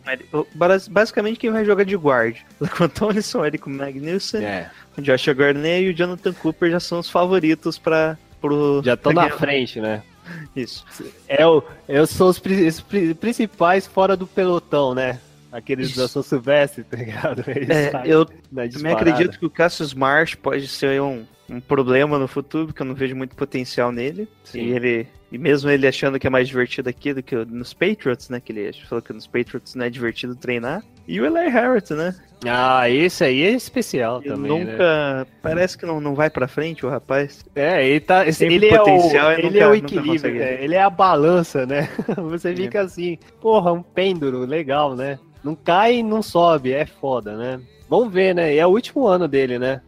bas- basicamente quem vai jogar de guard. Quentin Tomlinson, Eric Magnussen, É, o Joshua Garnett e o Jonathan Cooper já são os favoritos para pro já estão na frente, né? Isso. É o, eu sou os, os pri- principais fora do pelotão, né? Aqueles da São Silvestre, tá ligado? Eles É, eu também acredito que o Cassius Marsh pode ser um, um problema no futuro, porque eu não vejo muito potencial nele. Sim. E ele. E mesmo ele achando que é mais divertido aqui do que nos Patriots, né? Que ele falou que nos Patriots não é divertido treinar. E o Eli Harrington, né? Ah, esse aí é especial Ele também, né? nunca. Parece que não, não vai pra frente o rapaz. É, ele tá. ele é potencial o, e ele nunca- é o equilíbrio, né? ele é a balança, né? Você fica assim, porra, um pêndulo, legal, né? Não cai e não sobe, é foda, né? Vamos ver, né? E é o último ano dele, né?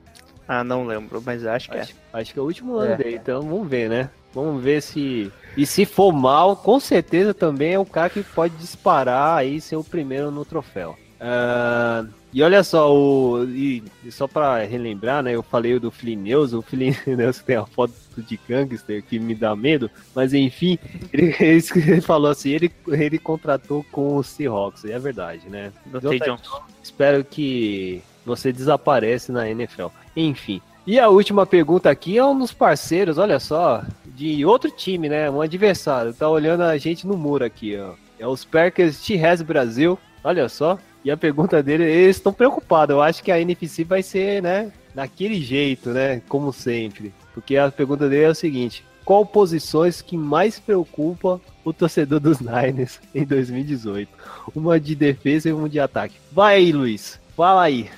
Ah, não lembro, mas acho que é. Acho, acho que é o último ano É. dele, então vamos ver, né? Vamos ver se. E se for mal, com certeza também é um cara que pode disparar aí e ser o primeiro no troféu. Ah, e olha só, o, e, e só pra relembrar, né? Eu falei do Flineus, o Flineus tem a foto de gangster que me dá medo, mas enfim, ele, ele falou assim: ele, ele contratou com o Seahawks, e é verdade, né? Tay Johnson. Espero que você desapareça na NFL. Enfim. E a última pergunta aqui é um dos parceiros, olha só, de outro time, né? Um adversário. Tá olhando a gente no muro aqui, ó. É os Packers T-Res Brasil. Olha só. E a pergunta dele, eles estão preocupados. Eu acho que a NFC vai ser, né? Daquele jeito, né? Como sempre. Porque a pergunta dele é o seguinte: qual posições que mais preocupa o torcedor dos Niners em 2018? Uma de defesa e uma de ataque. Vai aí, Luiz. Fala aí.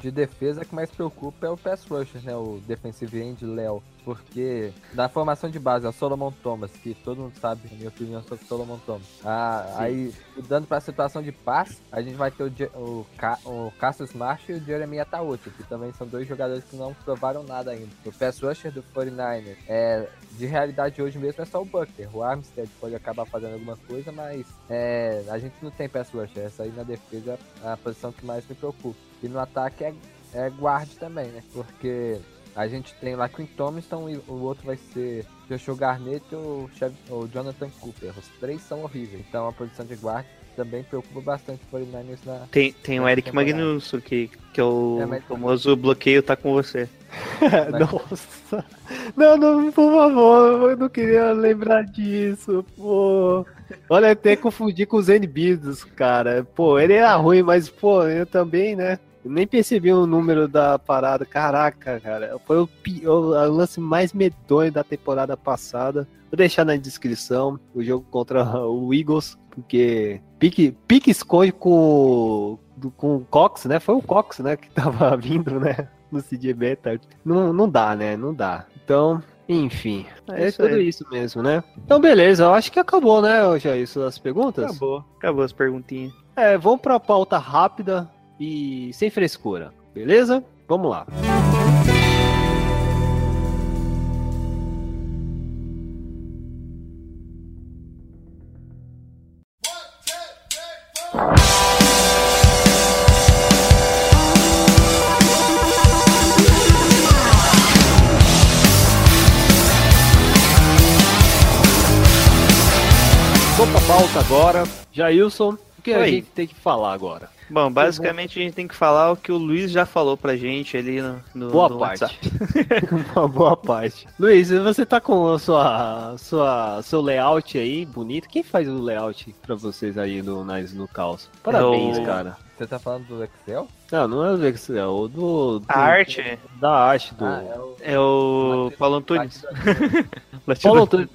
De defesa, que mais preocupa é o pass rusher, né? O defensive end Léo. Porque da formação de base é o Solomon Thomas, que todo mundo sabe a minha opinião sobre o Solomon Thomas. Ah, aí, mudando para a situação de passe, a gente vai ter o, o, Ca- o Cassius Marsh e o Jeremy Atauti, que também são dois jogadores que não provaram nada ainda. O pass rusher do 49ers é, de realidade hoje mesmo é só o Bucker. O Armstead pode acabar fazendo alguma coisa, mas é, a gente não tem pass rusher. Essa aí na defesa é a posição que mais me preocupa. E no ataque é, é guard também, né? Porque a gente tem lá Quinn Thompson e o outro vai ser Joshua Garnett e o, o Jonathan Cooper. Os três são horríveis. Então a posição de guard também preocupa bastante o 49ers na. Tem, tem o Essa Eric temporada. Magnussen, que, que é o É, famoso bloqueio tá com você. Nossa. Não, não, por favor, eu não queria lembrar disso, pô. Olha, até confundi com os NBs, cara. Pô, ele era ruim, mas, pô, eu também, né? Nem percebi o número da parada. Caraca, cara. Foi o, pior, o lance mais medonho da temporada passada. Vou deixar na descrição o jogo contra o Eagles, porque pique, pique esconde com, com o Cox, né? Foi o Cox, né, que tava vindo, né? No CJ Better. Não, não dá, né? Não dá. Então, enfim. É É, isso tudo aí. isso mesmo, né? Então, beleza. Eu acho que acabou, né, já isso as perguntas? Acabou. Acabou as perguntinhas. É, vamos pra pauta rápida e sem frescura, beleza? Vamos lá. Vamos agora. Jailson, o que a Oi. gente tem que falar agora? Bom, basicamente a gente tem que falar o que o Luiz já falou pra gente ali no, no, Boa no parte. WhatsApp. Uma boa parte. Luiz, você tá com a sua, sua, seu layout aí bonito? Quem faz o layout pra vocês aí no, nas, no caos? Parabéns, Eu- cara. Você tá falando do Excel? Não, não é o Excel, é o do, do- A arte da arte do Ah, é o. é o Paulo Antunes. Paulo Antunes.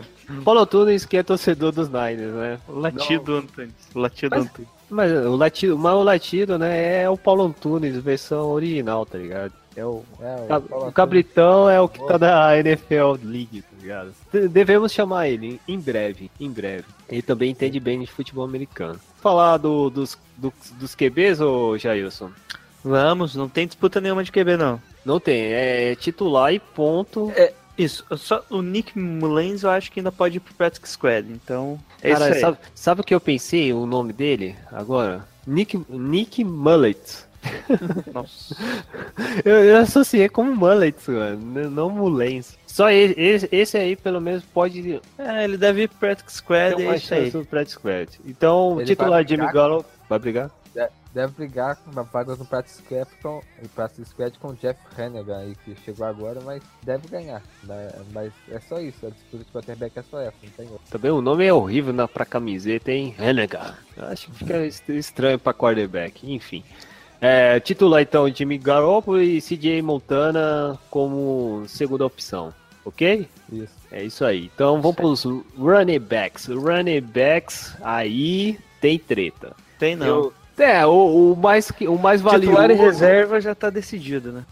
Paulo Antunes que é torcedor dos Niners, né? Latido Antunes. Latido Mas- Antunes. Mas o latido, mas o latido, né, é o Paulo Antunes, versão original, tá ligado? É o É, o, O Cabritão é o que tá da NFL League, tá ligado? De- Devemos chamar ele em breve, em breve. Ele também entende bem de futebol americano. Falar do, dos, do- dos QBs, ô Jailson? Vamos, não tem disputa nenhuma de QB, não. Não tem, é titular e ponto. Isso, só o Nick Mullens eu acho que ainda pode ir pro Practice Squad, então é Cara, isso aí. sabe, sabe o que eu pensei, o nome dele, agora? Nick, Nick Mullet. Nossa. Eu, eu associei como Mullets, mano, n- não Mulens. Só esse, esse, esse aí, pelo menos, pode É, ele deve ir Practice Squad e é isso aí. Practice Squad. Então, Ele titular Jimmy? Garoppolo vai brigar? Deve brigar com uma vaga no Practice Squad com, Practice Squad com o Jeff Hannigan aí, que chegou agora, mas deve ganhar. Mas, mas é só isso, a disputa de quarterback é só essa, não tem outra. Também o nome é horrível na, pra camiseta, hein? Eu Acho que fica est- estranho pra quarterback, enfim. É, titular então Jimmy Garoppolo e CJ Montana como segunda opção, ok? Isso. É isso aí. Então vamos pros running backs. Running backs, aí tem treta. Tem não. Eu- é, o, o mais, que- o mais valioso... Titular e reserva já tá decidido, né?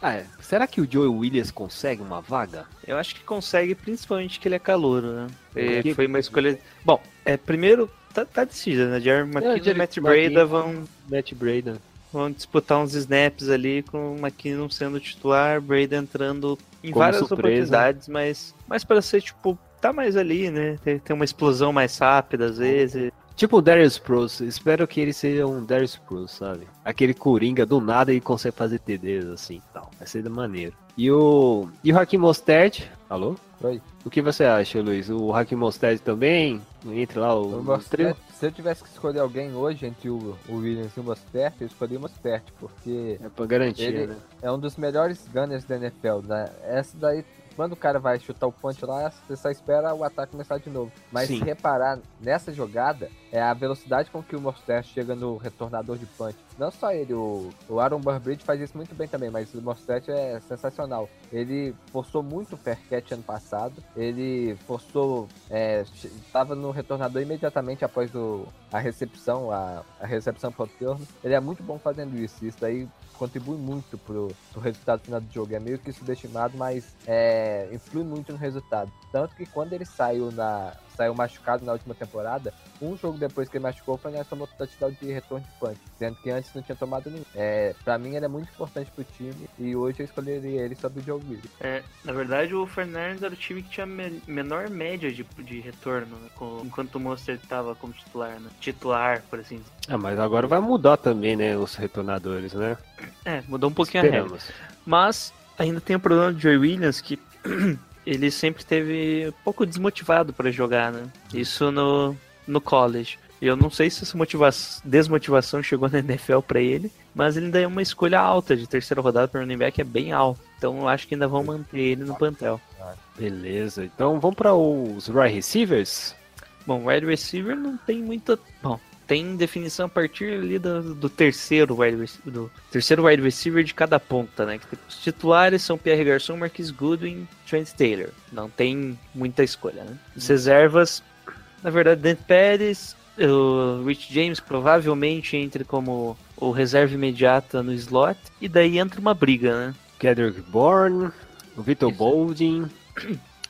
Ah, é. Será que o Joey Williams consegue uma vaga? Eu acho que consegue, principalmente que ele é calouro, né? E Porque- Foi uma escolha. Bom, é, primeiro, tá, tá decidido, né? Jerry McKinnon e Jerry Matt. Breda vão, Matt Braden. vão disputar uns snaps ali com o McKinnon sendo titular, Breda entrando em Como várias surpresa. oportunidades, mas, mas para ser, tipo, tá mais ali, né? Tem, tem uma explosão mais rápida às vezes. Tipo o Darius Pros, espero que ele seja um Darius Pros, sabe? Aquele coringa do nada e consegue fazer TDs assim e tal. Vai ser da maneiro. E o. E o Hakim Mostert, alô? Oi. O que você acha, Luiz? O Hakim Mostert também? Entre lá o. O Mostert, se eu tivesse que escolher alguém hoje entre o, o Williams e o Mostert, eu escolhi o Mostert, porque É pra garantir, né? é um dos melhores gunners da NFL. Né? Essa daí, quando o cara vai chutar o punch lá, você só espera o ataque começar de novo. Mas Sim. se reparar nessa jogada, é a velocidade com que o Mostert chega no retornador de punch. Não só ele, o, o Aaron Burbridge faz isso muito bem também, mas o Mostert é sensacional. Ele forçou muito o fair catch ano passado. Ele forçou, é, che- tava no retornador imediatamente após o, a recepção, a, a recepção pro turno. Ele é muito bom fazendo isso. Isso daí contribui muito pro, pro resultado final do jogo. É meio que subestimado, mas é, influi muito no resultado. Tanto que quando ele saiu na saiu machucado na última temporada, um jogo depois que ele machucou foi nessa tomou touchdown de retorno de punch, sendo que antes não tinha tomado nenhum. É, pra mim ele é muito importante pro time e hoje eu escolheria ele sobre o Joe Willis. É, na verdade, o Fernandes era o time que tinha me- menor média de, de retorno, né? Com- enquanto o Monster tava como titular, né? Titular, por assim dizer. Ah, mas agora vai mudar também, né? Os retornadores, né? É, mudou um pouquinho a regra. Esperamos. Mas ainda tem o problema do Joey Williams que ele sempre teve um pouco desmotivado para jogar, né? Isso no, no college. Eu não sei se essa motivação, desmotivação chegou na NFL para ele, mas ele ainda é uma escolha alta de terceira rodada para running back, é bem alto. Então eu acho que ainda vão manter ele no plantel. Beleza. Então vamos para os wide receivers. Bom, wide receiver não tem muita. Bom, tem definição a partir ali do, do terceiro wide receiver, do terceiro wide receiver de cada ponta, né? Os titulares são Pierre Garçon, Marquis Goodwin, Trent Taylor. Não tem muita escolha, né? As reservas, na verdade, Dante Pérez, o Rich James provavelmente entre como o reserva imediata no slot, e daí entra uma briga, né? Kendrick Bourne, o Vitor. Boldin.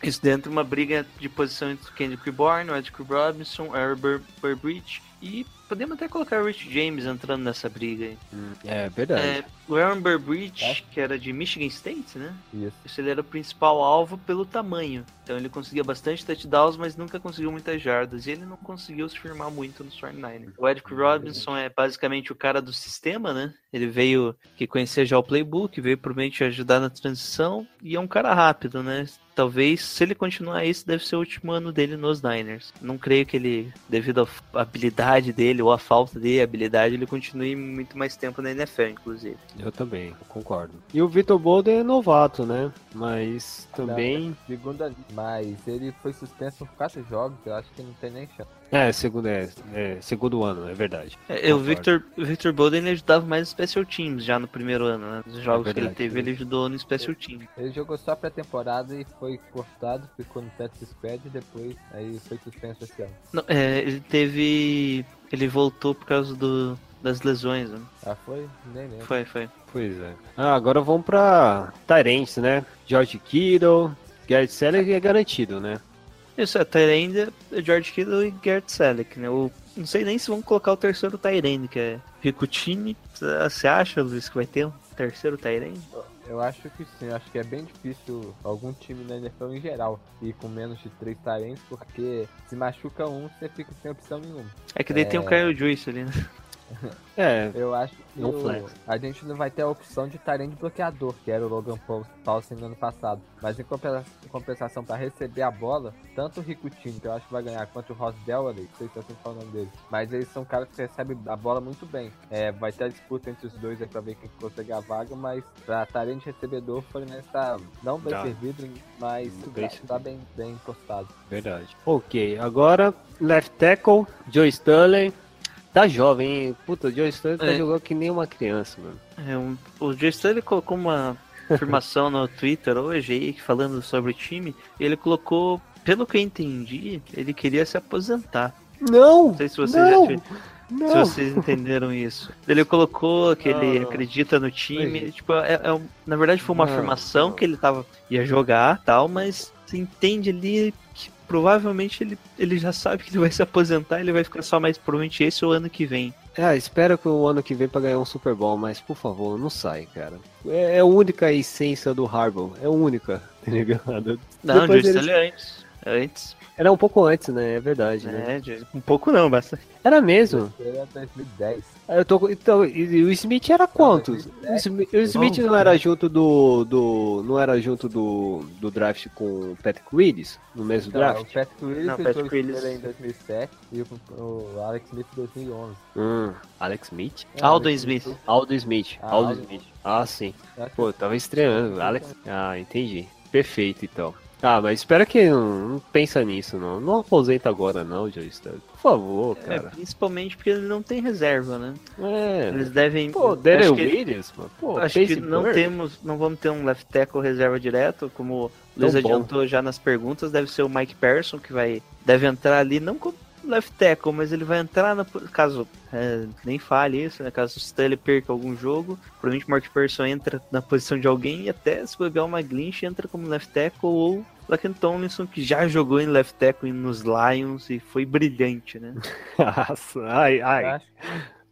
Isso dentro de uma briga de posição entre o Kendrick Bourne, o Edric Robinson, Aaron Bur Burbridge e podemos até colocar o Rich James entrando nessa briga aí. É verdade. É, o Aaron Burbridge, É. que era de Michigan State, né? Isso. Isso ele era o principal alvo pelo tamanho. Então ele conseguia bastante touchdowns, mas nunca conseguiu muitas jardas. E ele não conseguiu se firmar muito no 49ers. O Edric Robinson é basicamente o cara do sistema, né? Ele veio que conhecia já o playbook, veio provavelmente ajudar na transição e é um cara rápido, né? Talvez, se ele continuar isso, deve ser o último ano dele nos Niners. Não creio que ele, devido à habilidade dele ou à falta de habilidade, ele continue muito mais tempo na NFL, inclusive. Eu também, concordo. E o Vitor Bolden é novato, né? Mas também. Segunda, mas ele foi suspenso por quatro jogos, eu acho que não tem nem chance. É, segundo, é, é, segundo ano, é verdade. É, o. Victor, o Victor Bolden ele ajudava mais no Special Teams já no primeiro ano, né? Nos jogos que ele verdade. teve, ele ajudou no Special Teams. Ele jogou só pré-temporada e foi cortado, ficou no Pets Squad e depois aí foi suspenso esse ano. Não, é, ele teve. Ele voltou por causa do, das lesões, né? Ah, foi? Nem lembro. Foi, foi. Pois é. Ah, agora vamos pra Tyrants, né? George Kittle, Garrett Seller é garantido, né? Isso, é Tyrande, George Kittle e Gert Selleck, né? Eu não sei nem se vão colocar o terceiro Tyrande, que é Ricutini. Você acha, Luiz, que vai ter um terceiro Tyrande? Eu acho que sim, eu acho que é bem difícil algum time na NFL em geral ir com menos de três talentos, porque se machuca um, você fica sem opção nenhuma. É que daí tem o É. Kyle Juice ali, né? É, Eu acho que o- a gente não vai ter a opção de Tyrande bloqueador, que era o Logan Paul- no ano passado. Mas em compensa- em compensação, para receber a bola, tanto o Ricutino, que eu acho que vai ganhar, quanto o Ross Delaware, não sei se eu sei falar o nome dele, mas eles são caras que recebem a bola muito bem. É, vai ter a disputa entre os dois aí pra ver quem consegue a vaga, mas pra Tyrande recebedor, o Fluminense tá não bem Tá. servido, mas Bem tá, tá bem, bem postado. verdade. Ok, agora left tackle, Joe Stanley. Tá jovem, hein? Puta, o Joe Stanley tá É. jogando que nem uma criança, mano. É, um, o Joe Stanley colocou uma afirmação no Twitter hoje aí, falando sobre o time. E ele colocou, pelo que eu entendi, ele queria se aposentar. Não! Não sei se vocês, Não! já, se Não! vocês entenderam isso. Ele colocou que ele Não. acredita no time. Foi. Tipo, é, é na verdade foi uma Não, afirmação não. que ele tava, ia jogar tal, mas você entende ali que provavelmente ele, ele já sabe que ele vai se aposentar ele vai ficar só mais provavelmente esse ou ano que vem. É, espero que o ano que vem pra ganhar um Super Bowl, mas por favor, não sai, cara. É, é a única essência do Harbaugh, é a única, tá ligado? Não, Depois Joe eles- Stanley antes. Antes. Era um pouco antes, né? É verdade, né? É, de- um pouco não, bastante. Era mesmo. Era 2010. Eu tô, então, e, o Smith era quantos? O Smith, o Smith não era junto do, do. Não era junto do, do draft com o Patrick Willis? No mesmo Não, draft? o Patrick Willis Não, entrou Patrick Willis. em 2007 e o, o Alex Smith em 2011. Hum, Alex Smith? É, Aldo Alex Smith. Aldo Smith. Ah, Aldo Aldo. Smith. Ah, sim. Pô, tava estreando. Alex. Ah, entendi. Perfeito, então. Ah, mas espero que não, não pensa nisso, não. Não aposenta agora, não, Joe Stanley. Por favor, É, cara. principalmente porque ele não tem reserva, né? É. Eles devem. Pô, Daryl Williams, mano. Pô, Acho que não temos, não vamos ter um left tackle reserva direto, como o Luiz adiantou já nas perguntas, deve ser o Mike Persson que vai deve entrar ali não como left tackle, mas ele vai entrar na caso é, nem fale isso, né? Caso o Stanley perca algum jogo, provavelmente o Mike Persson entra na posição de alguém e até se bobear uma Glinch entra como left tackle ou Laken Tomlinson que já jogou em left tackle nos Lions e foi brilhante, né? Nossa, ai, ai.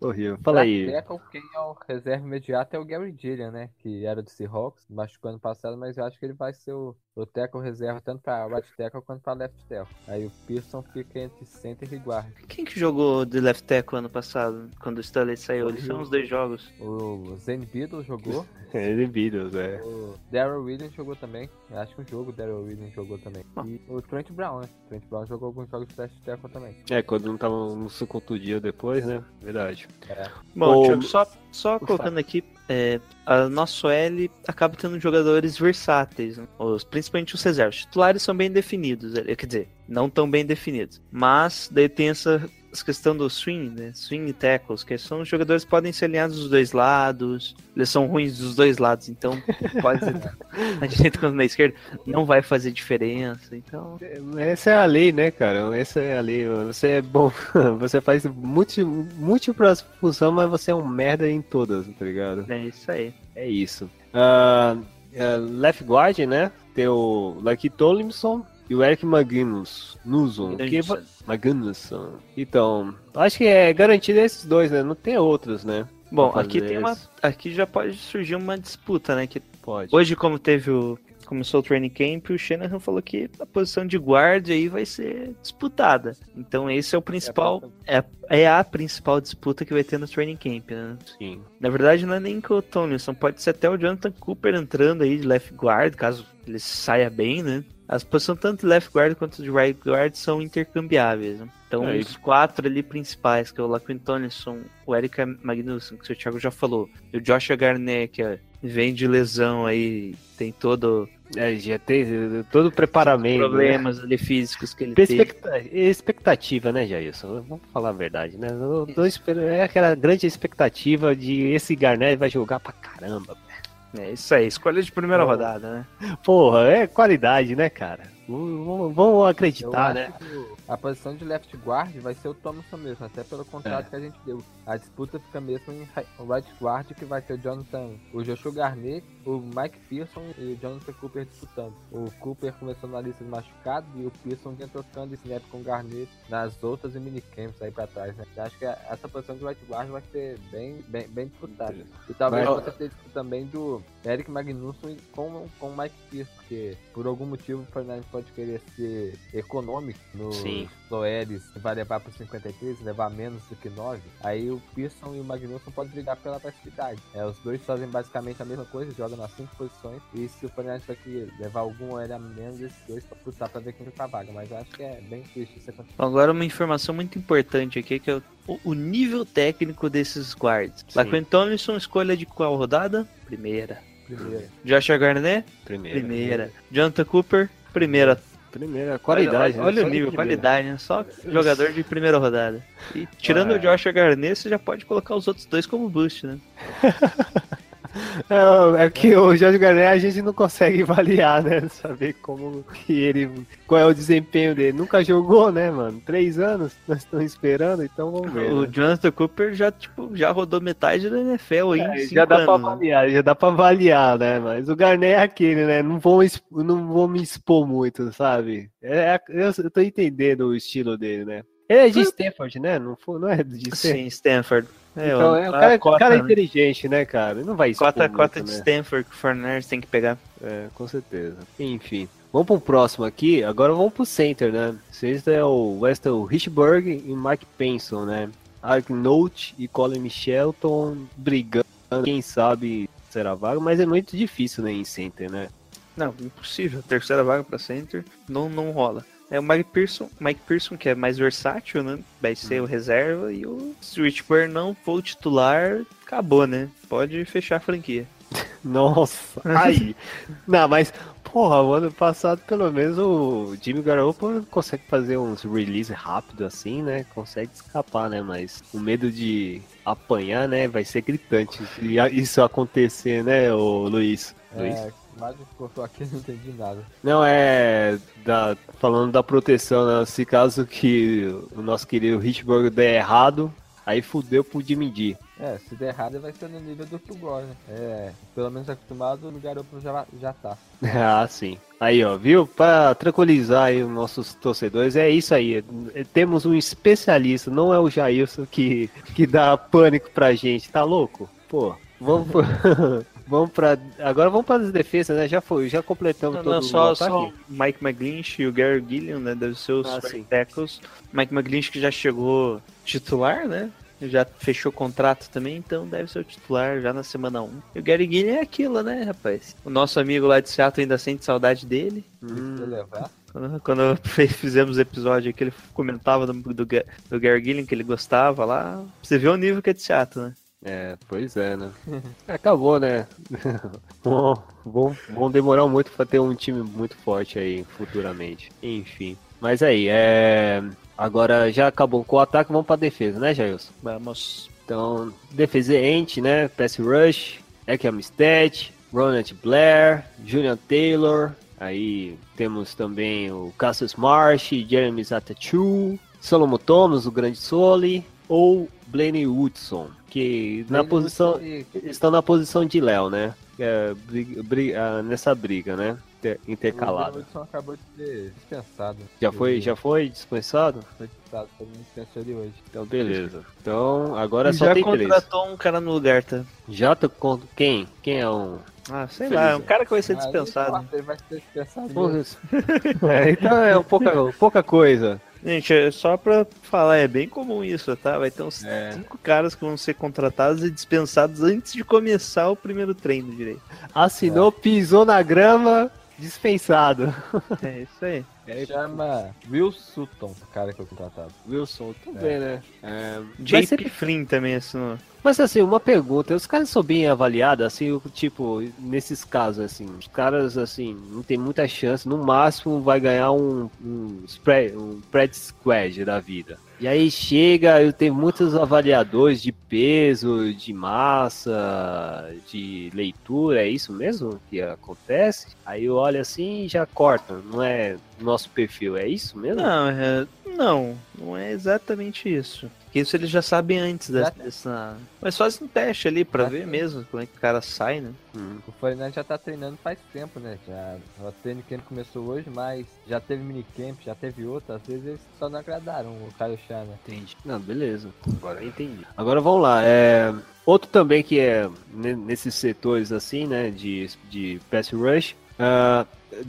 Horrível. Fala aí. Tackle, quem é o reserva imediato é o Gary Gillian, né? Que era do Seahawks, machucou ano passado, mas eu acho que ele vai ser o, o tackle reserva tanto pra right tackle quanto pra left tackle. Aí o Pearson fica entre center e guard. Quem que jogou de left tackle ano passado, quando o Stanley saiu? Eles são os dois jogos. O Zane Beadle jogou, Ele Beatles, é. o Daryl Williams jogou também. Eu acho que um jogo o Daryl Williams jogou também. Ah. E o Trent Brown, né? O Trent Brown jogou alguns jogos de left tackle também. É, quando não tava no se contundia depois, né? Verdade. Bom, Ô, Thiago, só, só colocando aqui, é, a nosso L acaba tendo jogadores versáteis, né? os, principalmente os reservas. Os titulares são bem definidos, é, quer dizer, não tão bem definidos. Mas daí tem essa, essa questão do swing, né? Swing tackles, que são os jogadores que podem ser alinhados dos dois lados, eles são ruins dos dois lados, então pode ser na direita quanto na esquerda, não vai fazer diferença. Então, Essa é a lei, né, cara? Essa é a lei. Você é bom. Você faz múlti- múltiplas funções, mas você é um merda em todas, tá ligado? é isso aí. É isso. Ah, é, left guard, né? Tem o Lucky Tomlinson e o Eric Magnus. Que va- Magnusson. Então, acho que é garantido esses dois, né? Não tem outros, né? Bom, aqui tem uma, aqui já pode surgir uma disputa, né? Que Pode. Hoje, como teve o. Começou o training camp, o Shanahan falou que a posição de guarda aí vai ser disputada. Então esse é o principal. É, é a principal disputa que vai ter no training camp, né? Sim. Na verdade, não é nem com o Tomlinson, pode ser até o Jonathan Cooper entrando aí de left guard, caso ele saia bem, né? As posições tanto de left guard quanto de right guard são intercambiáveis. Né? Então, É, os quatro ali principais, que é o Laquin Tomlinson, o Eric Magnussen, que o Thiago já falou, e o Joshua Garnett, que vem de lesão aí, tem todo É, já tem eh, todo o preparamento. né? problemas ali físicos que ele teve. Expecta- expectativa, né, Jailson? Vamos falar a verdade, né? Eu tô é aquela grande expectativa de esse Garnett vai jogar pra caramba. É isso aí, escolha de primeira rodada, né? Porra, é qualidade, né, cara? Vamos, acreditar, né? a posição de left guard vai ser o Thompson mesmo, até pelo contrato É. que a gente deu. A disputa fica mesmo em ri- right guard, que vai ter o Jonathan, o Joshua Garnett, o Mike Pearson e o Jonathan Cooper disputando. O Cooper começou na lista de machucado e o Pearson vinha trocando snap com o Garnett nas outras e minicamps aí pra trás, né? Eu acho que essa posição de right guard vai ser bem, bem, bem disputada. E talvez Vai- você tenha também do Eric Magnussen com, com o Mike Pearson, porque por algum motivo o Fernandes pode querer ser econômico nos Sim. Que vai levar para 53, levar menos do que 9. Aí o Pearson e o Magnusson podem brigar pela passividade. É, os dois fazem basicamente a mesma coisa, jogam nas cinco posições. E se o Fernandes vai querer levar algum OL a menos, esses dois pra lutar pra ver quem a vaga. Mas eu acho que é bem triste isso acontecer. Agora uma informação muito importante aqui, que é o, o nível técnico desses guards. Laquan Tomlinson, escolha de qual rodada? Primeira. Primeiro. Joshua Garnett? Primeiro. Primeira. Jonathan Cooper? Primeira. Primeira qualidade. Olha, olha né? o nível, primeira. qualidade, né? Só jogador de primeira rodada. E tirando Ah, o Joshua Garnett, você já pode colocar os outros dois como boost, né? É, é que o Jorge Garnet a gente não consegue avaliar, né? Saber como que ele. Qual é o desempenho dele. Nunca jogou, né, mano? Três anos, nós estamos esperando, então vamos ver. O né? Jonathan Cooper já, tipo, já rodou metade da NFL aí. É, já dá pra anos, né? avaliar, já dá pra avaliar, né? Mas o Garnet é aquele, né? Não vou, não vou me expor muito, sabe? É, é- eu, eu tô entendendo o estilo dele, né? Ele é de Stanford, né? Não, foi, não é de Stanford. Sim, Stanford. É, Então, o- é, o cara, o cota, cara é né? inteligente, né, cara? Não vai Cota, muito, cota de né? Stanford que o Forners tem que pegar. É, com certeza. Enfim. Vamos pro próximo aqui. Agora vamos pro center, né? Center é o Weston Richburg e Mike Penson, né? Ark Note e Colin Shelton brigando. Quem sabe será vaga, mas é muito difícil, né, em center, né? Não, impossível. Terceira vaga pra center não, não rola. É o Mike Pearson, Mike Pearson, que é mais versátil, né? Vai ser o reserva. E o Switchburn não for o titular, acabou, né? Pode fechar a franquia. Nossa, aí. Não, mas, porra, o ano passado, pelo menos, o Jimmy Garoppolo consegue fazer uns release rápido assim, né? Consegue escapar, né? Mas o medo de apanhar, né? Vai ser gritante. Se isso acontecer, né, ô Luiz? Luiz? Mas cortou aqui, não entendi nada. Não, é da, falando da proteção, né? Se caso que o nosso querido Richburg der errado, aí fudeu pro Jimmy G. É, se der errado vai ser no nível do Tugor, né? É, pelo menos acostumado, o garoto já, já tá. Ah, sim. Aí, ó, viu? Pra tranquilizar aí os nossos torcedores, é isso aí. É, Temos um especialista, não é o Jailson que, que dá pânico pra gente, tá louco? Pô, vamos vamos pra. Agora vamos para as defesas, né? Já foi, já completamos Não, todo não, só, o ataque. só o Mike McGlinch e o Gary Gilliam, né? Deve ser os Ah, tackles. Mike McGlinch que já chegou titular, né? Já fechou contrato também, então deve ser o titular já na semana 1. E o Gary Gilliam é aquilo, né, rapaz? O nosso amigo lá de Seattle ainda sente saudade dele. Hum, levar. Quando, quando fizemos o episódio que ele comentava do, do, do Gary Gilliam que ele gostava lá. Você vê o nível que é de Seattle, né? É, pois é, né? Acabou, né? Bom, vão, vão demorar muito pra ter um time muito forte aí futuramente. Enfim. Mas aí, é. Agora já acabou com o ataque, vamos pra defesa, né, Jailson? Vamos. Então, defesente, né? Pass rush, Eck Amistad, Ronald Blair, Julian Taylor. Aí temos também o Cassius Marsh, Jeremy Zatachu, Solomon Thomas, o grande Soli, ou Blaine Woodson, que na Ele posição sei- estão na posição de Léo, né? É, briga- briga- ah, nessa briga, né? Inter- O Intercalada. Wilson acabou de ser dispensado. Já foi, já foi dispensado? Foi dispensado, mundo dispensou ele hoje. Então beleza. Então agora E só já tem três. contratou um cara no lugar, tá? Já tô com quem? Quem é um Ah, sei Feliz, lá, é um cara que vai ser dispensado. nossa, Ele vai ser dispensado. Porra, É, então é pouca, pouca coisa. Gente, é só pra falar, é bem comum isso, tá? Vai ter uns É. cinco caras que vão ser contratados e dispensados antes de começar o primeiro treino direito. Assinou, pisou na grama, dispensado. É isso aí. Chama Will Sutton, o cara que foi contratado. Wilson, também, né? É, vai JP ser- Flynn também assinou. Mas assim, uma pergunta, os caras são bem avaliados, assim, o- tipo, nesses casos, assim, os caras, assim, não tem muita chance, no máximo vai ganhar um, um, spread, um spread squad da vida. E aí chega, eu tenho muitos avaliadores de peso, de massa, de leitura, é isso mesmo que acontece? Aí eu olho assim e já corta, não é nosso perfil, é isso mesmo? Não, é, não, não é exatamente isso. Porque isso eles já sabem antes dessa. Já- dessa- Mas fazem um teste ali pra Já ver tem. mesmo como é que o cara sai, né? Hum. O Fernandes já tá treinando faz tempo, né? Já, o treino camp começou hoje, mas já teve minicamp, já teve outro. Às vezes eles só não agradaram o Caio Chana. Entendi. Não, beleza. Agora eu entendi. Agora vamos lá. É, outro também que é ne- nesses setores assim, né, de, de pass rush, Ah,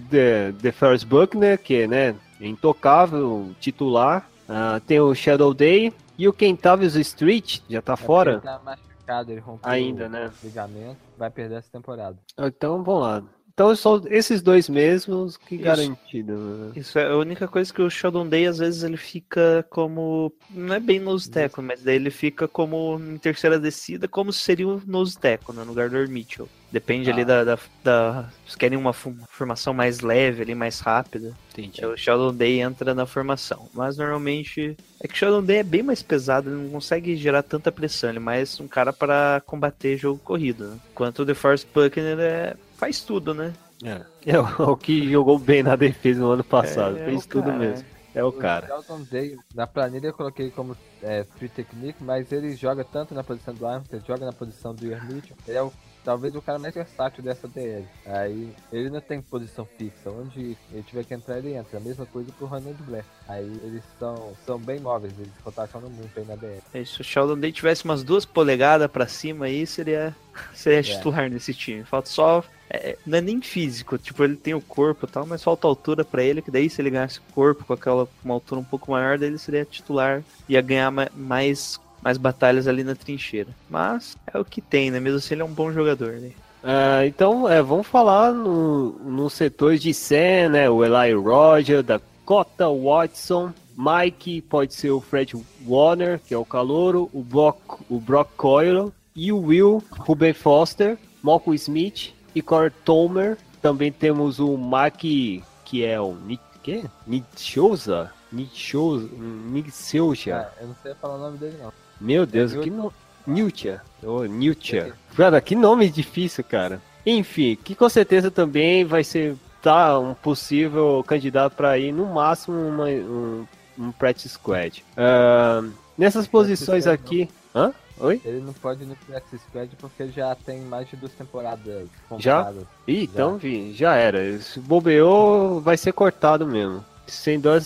The, The Ferris Buckner, que né, é intocável, titular. Ah, tem o Shadow Day. E o Kentavious Street, já tá É fora? Ele tá machucado, ele rompeu Ainda, né? o ligamento, vai perder essa temporada. Então, vamos lá. Então, são esses dois mesmos que Isso. garantido. né? Isso é a única coisa que o Sheldon Day, às vezes, ele fica como. Não é bem nose tackle, mas daí ele fica como em terceira descida, como se seria o nose tackle, né, no lugar do Mitchell. Depende ali da, da, da- Se querem uma formação mais leve ali, mais rápida. Entendi. É, o Sheldon Day entra na formação. Mas normalmente. É que o Sheldon Day é bem mais pesado, ele não consegue gerar tanta pressão. Ele é mais um cara para combater jogo corrido. Né? Enquanto o DeForest Buckner é... faz tudo, né? É. É o o que jogou bem na defesa no ano passado. É, Fez o tudo cara, mesmo. É o O cara. Sheldon Day, na planilha eu coloquei como é, free technique, mas ele joga tanto na posição do Armstead, joga na posição do Ian Mitchell. Ele é o, talvez o cara mais versátil dessa DL. Aí ele não tem posição fixa, onde ele tiver que entrar, ele entra. A mesma coisa pro Ronald Blair. Aí eles são, são bem móveis, eles rotacionam muito aí na DL. É, Se o Sheldon Day tivesse umas duas polegadas pra cima aí, seria, seria É. titular nesse time. Falta só. é, não é nem físico, tipo, ele tem o corpo e tal, mas falta altura pra ele, que daí se ele ganhasse corpo com aquela uma altura um pouco maior, daí ele seria titular, ia ganhar ma- mais, mais batalhas ali na trincheira. Mas é o que tem, né? Mesmo assim ele é um bom jogador, né? Ah, então, é, vamos falar no, nos setores de Sam, né? O Eli Roger, Dakota Watson, Mike, pode ser o Fred Warner, que é o calouro, o Brock, o Brock Coyle, e o Will, Ruben Foster, Malcolm Smith e Corey Tomer. Também temos o Mac, que é o Nick, que? Nichosa? Nichosa? Nichosa? Ah, eu não sei falar o nome dele não. Meu Deus, Newt- que nome. Newtia. Oh, Newtia. Cara, que nome difícil, cara. Enfim, que com certeza também vai ser tá, um possível candidato para ir no máximo uma- um, um practice squad. Ah, nessas posições aqui. Hã? Oi? Ele não pode ir no Practice Squad porque já tem mais de duas temporadas Já? Ih, então vi, já era. Se bobeou, vai ser cortado mesmo. Sem dó,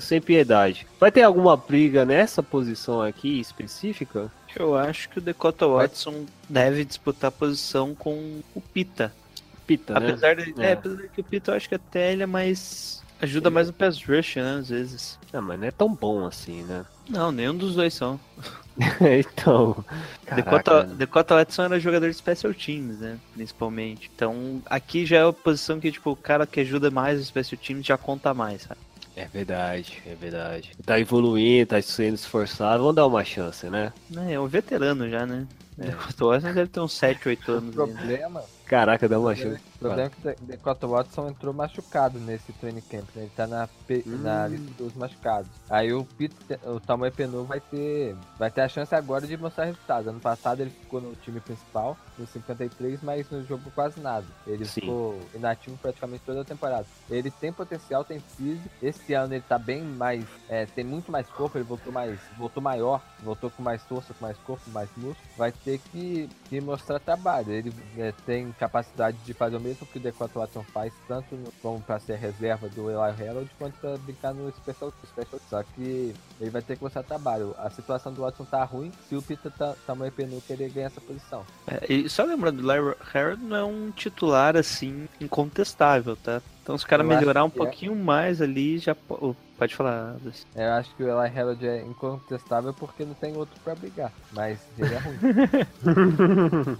sem piedade. Vai ter alguma briga nessa posição aqui específica? Eu acho que o Dakota Watson deve disputar a posição com o Pita. Pita, né? Apesar de, É. é, apesar de que o Pita eu acho que até ele é mais. Ajuda mais no pass rush, né? Às vezes. Ah, mas não é tão bom assim, né? Não, nenhum dos dois são. então. Dakota. Dakota Watson era jogador de special teams, né? Principalmente. Então, aqui já é a posição que, tipo, o cara que ajuda mais os special teams já conta mais, sabe? É verdade, é verdade. Tá evoluindo, tá sendo esforçado, vamos dar uma chance, né? É, é um veterano já, né? Dakota Watson deve ter uns 7, 8 O anos. ainda. Caraca, dá uma chance. o problema é que o Dakota Watson entrou machucado nesse training camp, né? Ele tá na, P- na Hum. lista dos machucados. Aí o Peter, o Tamoy Penu vai ter, vai ter a chance agora de mostrar resultados. Ano passado ele ficou no time principal, no 53, mas não jogou quase nada. Ele Sim. ficou inativo praticamente toda a temporada. Ele tem potencial, tem físico. Esse ano ele tá bem mais, é, tem muito mais corpo, ele voltou mais, voltou maior, voltou com mais força, com mais corpo, mais músculo. Vai ter que, que mostrar trabalho. Ele é, tem capacidade de fazer o mesmo que o Dakota Watson faz, tanto como para ser reserva do Eli Harold, quanto para brincar no special, special. Só que ele vai ter que mostrar trabalho. A situação do Watson tá ruim, se o Peter tá, Tamanho Penuca, ele ganha essa posição. É, e só lembrando, o Larry Harold não é um titular assim incontestável, tá? Então se o cara Eu melhorar um é. pouquinho mais ali, já oh, pode falar. Eu acho que o Eli Harold é incontestável porque não tem outro para brigar, mas ele é ruim.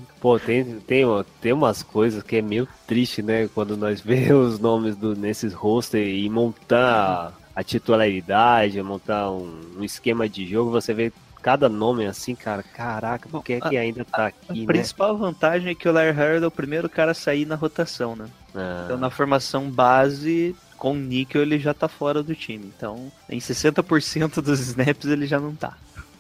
Pô, tem, tem, tem umas coisas que é meio triste, né? Quando nós vemos os nomes do, nesses roster e montar a titularidade, montar um, um esquema de jogo, você vê cada nome assim, cara. Caraca, por que é que ainda tá A aqui, né? principal vantagem é que o Larry Harold é o primeiro cara a sair na rotação, né? Ah, Então na formação base, com o níquel ele já tá fora do time. Então em 60% dos snaps ele já não tá.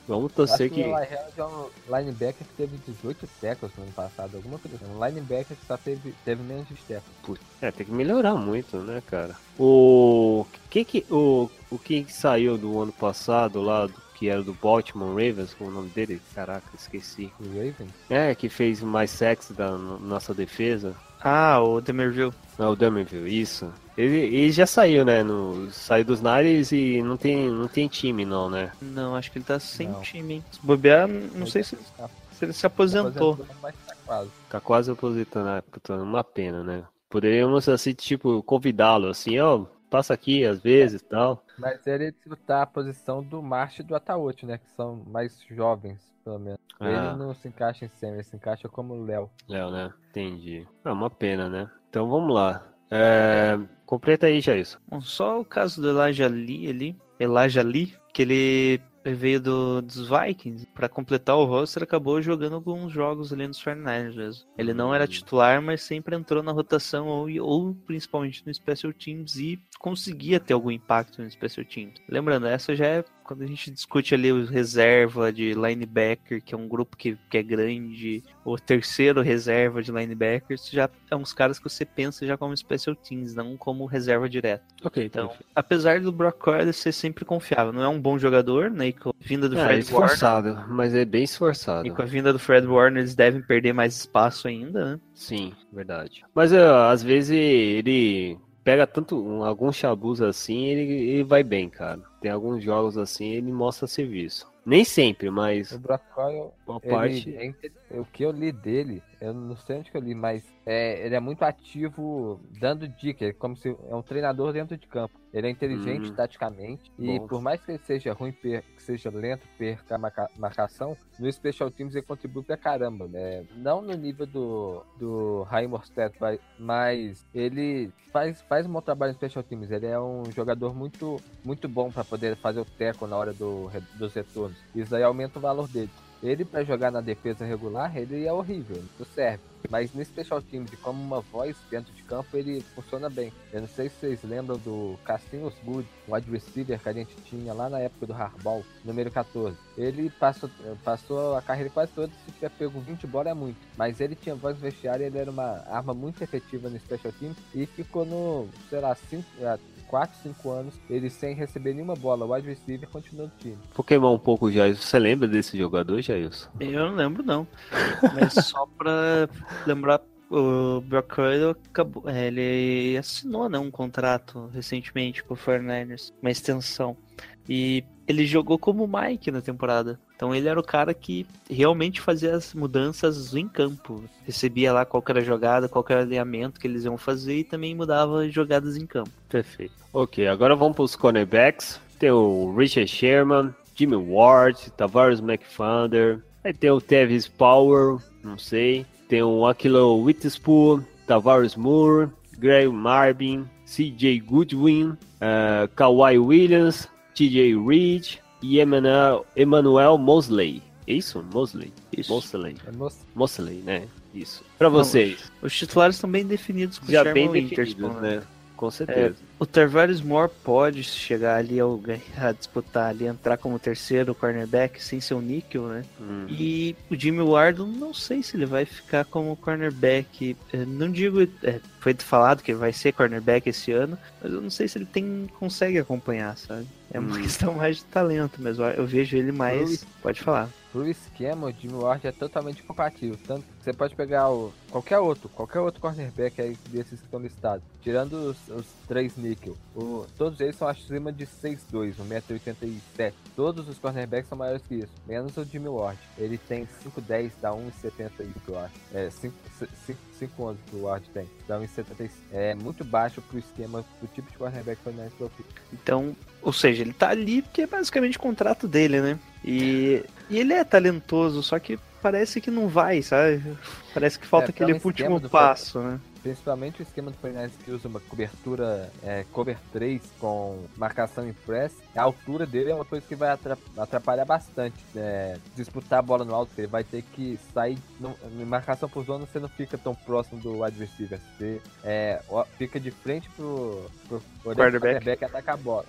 vamos torcer que o é um linebacker que teve 18 tackles no ano passado, alguma coisa assim. Um linebacker que só teve, teve menos de tackles. Putz, É, tem que melhorar muito, né, cara? O que que o, o que saiu do ano passado lá, do- que era do Baltimore Ravens, com o nome dele? Caraca, esqueci. O Ravens? É, que fez mais sexo da no- nossa defesa. Ah, o Demerville. Não, o Dumerville, isso. Ele, ele já saiu, né? No, saiu dos Nares e não tem, não tem time, não, né? Não, acho que ele tá sem Não. time, hein? Se bobear, não sei se, Tá se ele se aposentou. mas tá quase. Tá quase aposentando, né? Uma pena, né? Poderíamos, assim, tipo, convidá-lo, assim, ó, passa aqui às vezes e tal. Mas ele disputar a posição do March e do Ataúde, né? Que são mais jovens, pelo menos. Ah. Ele não se encaixa em Sam, ele se encaixa como o Léo. Léo, né? Entendi. É uma pena, né? Então vamos lá. É... Completa aí, Jair. Bom, só o caso do Elijah Lee ali, Elijah Lee, que ele veio do, dos Vikings, para completar o roster, acabou jogando alguns jogos ali nos 49ers mesmo. Ele não era titular, mas sempre entrou na rotação ou, ou principalmente no Special Teams e conseguia ter algum impacto no Special Teams. Lembrando, essa já é quando a gente discute ali o reserva de linebacker, que é um grupo que, que é grande, o terceiro reserva de linebackers, já é uns caras que você pensa já como special teams, não como reserva direto. Ok, Então, apesar do Brock Purdy ser sempre confiável, não é um bom jogador, né? E com a vinda do é, Fred Warner, esforçado, mas é bem esforçado. e com a vinda do Fred Warner, eles devem perder mais espaço ainda, né? Sim, verdade. Mas ó, às vezes ele pega tanto um- alguns chabus assim, ele, ele vai bem, cara. Tem alguns jogos assim, ele mostra serviço. Nem sempre, mas O uma ele, parte. é o que eu li dele, eu não sei onde que eu li, mas é, ele é muito ativo dando dicas, como se é um treinador dentro de campo. Ele é inteligente Hum. taticamente e Bom. por mais que ele seja ruim, que seja lento, perca a marca- marcação, no Special Teams ele contribui pra caramba, né? Não no nível do, do Raim Morstead, mas ele faz, faz um bom trabalho no Special Teams. Ele é um jogador muito, muito bom para poder fazer o teco na hora do, dos retornos. Isso aí aumenta o valor dele. Ele, pra jogar na defesa regular, ele é horrível, não serve. Mas no Special Teams, como uma voz dentro de campo, ele funciona bem. Eu não sei se vocês lembram do Castinhos Good, um wide receiver que a gente tinha lá na época do Hardball, número 14. Ele passou, passou a carreira quase toda, se tiver pego 20 bola é muito. Mas ele tinha voz no vestiário, ele era uma arma muito efetiva no Special Teams e ficou no, sei lá, 4, 5 anos, ele sem receber nenhuma bola. O wide receiver continuou no time. Pokémon um pouco, Jair. Você lembra desse jogador, Jailson? Eu não lembro, não. Mas só pra lembrar, o Brock Purdy acabou, é, ele assinou né, um contrato recentemente com o 49ers, uma extensão. E ele jogou como Mike na temporada. Então ele era o cara que realmente fazia as mudanças em campo. Recebia lá qual era a jogada, qual era o alinhamento que eles iam fazer e também mudava as jogadas em campo. Perfeito. Ok, agora vamos para os cornerbacks. Tem o Richard Sherman, Jimmy Ward, Tavares McFander. Aí tem o Tevis Power, não sei. Tem o Aquilo Witherspoon, Tavares Moore, Greg Marvin, CJ Goodwin, eh, Kawhi Williams, TJ Reed e Emmanuel, Emmanuel Mosley. É isso? Mosley? Isso. Mosley. É. Mosley, né? Isso. Para vocês. Os titulares estão bem definidos com o Já Sherman bem Witherspoon, definidos, né? Com certeza. O Tarvares Moore pode chegar ali ao a disputar ali, entrar como terceiro cornerback sem ser o níquel, né? Hum. E o Jimmy Ward, não sei se ele vai ficar como cornerback. Eh, Não digo, eh, foi falado que ele vai ser cornerback esse ano, mas eu não sei se ele tem consegue acompanhar, sabe? É uma Hum. questão mais de talento mesmo. Eu vejo ele mais. Pode falar. Pro esquema, o Jimmy Ward é totalmente compatível. Tanto que você pode pegar o, qualquer outro, qualquer outro cornerback aí desses que estão listados. Tirando os, os três níquel. O, todos eles são acima de 6'2, 1,87m. Todos os cornerbacks são maiores que isso. Menos o Jimmy Ward. Ele tem 5'10, dá 1,70 isso, eu acho. É, 5 anos que o Ward tem. Dá 1,75. É muito baixo pro esquema, pro tipo de cornerback que mais profissional. Então, ou seja, ele tá ali porque é basicamente o contrato dele, né? E, e ele é talentoso, só que parece que não vai, sabe? Parece que falta É, aquele último passo, né? Principalmente o esquema do Fernandes que usa uma cobertura é, cover 3 com marcação em press, a altura dele é uma coisa que vai atra- atrapalhar bastante. é, disputar a bola no alto, ele vai ter que sair no- em marcação por zona, você não fica tão próximo do receiver. Você é, fica de frente pro, pro do Quarterback. quarterback atacar a bola.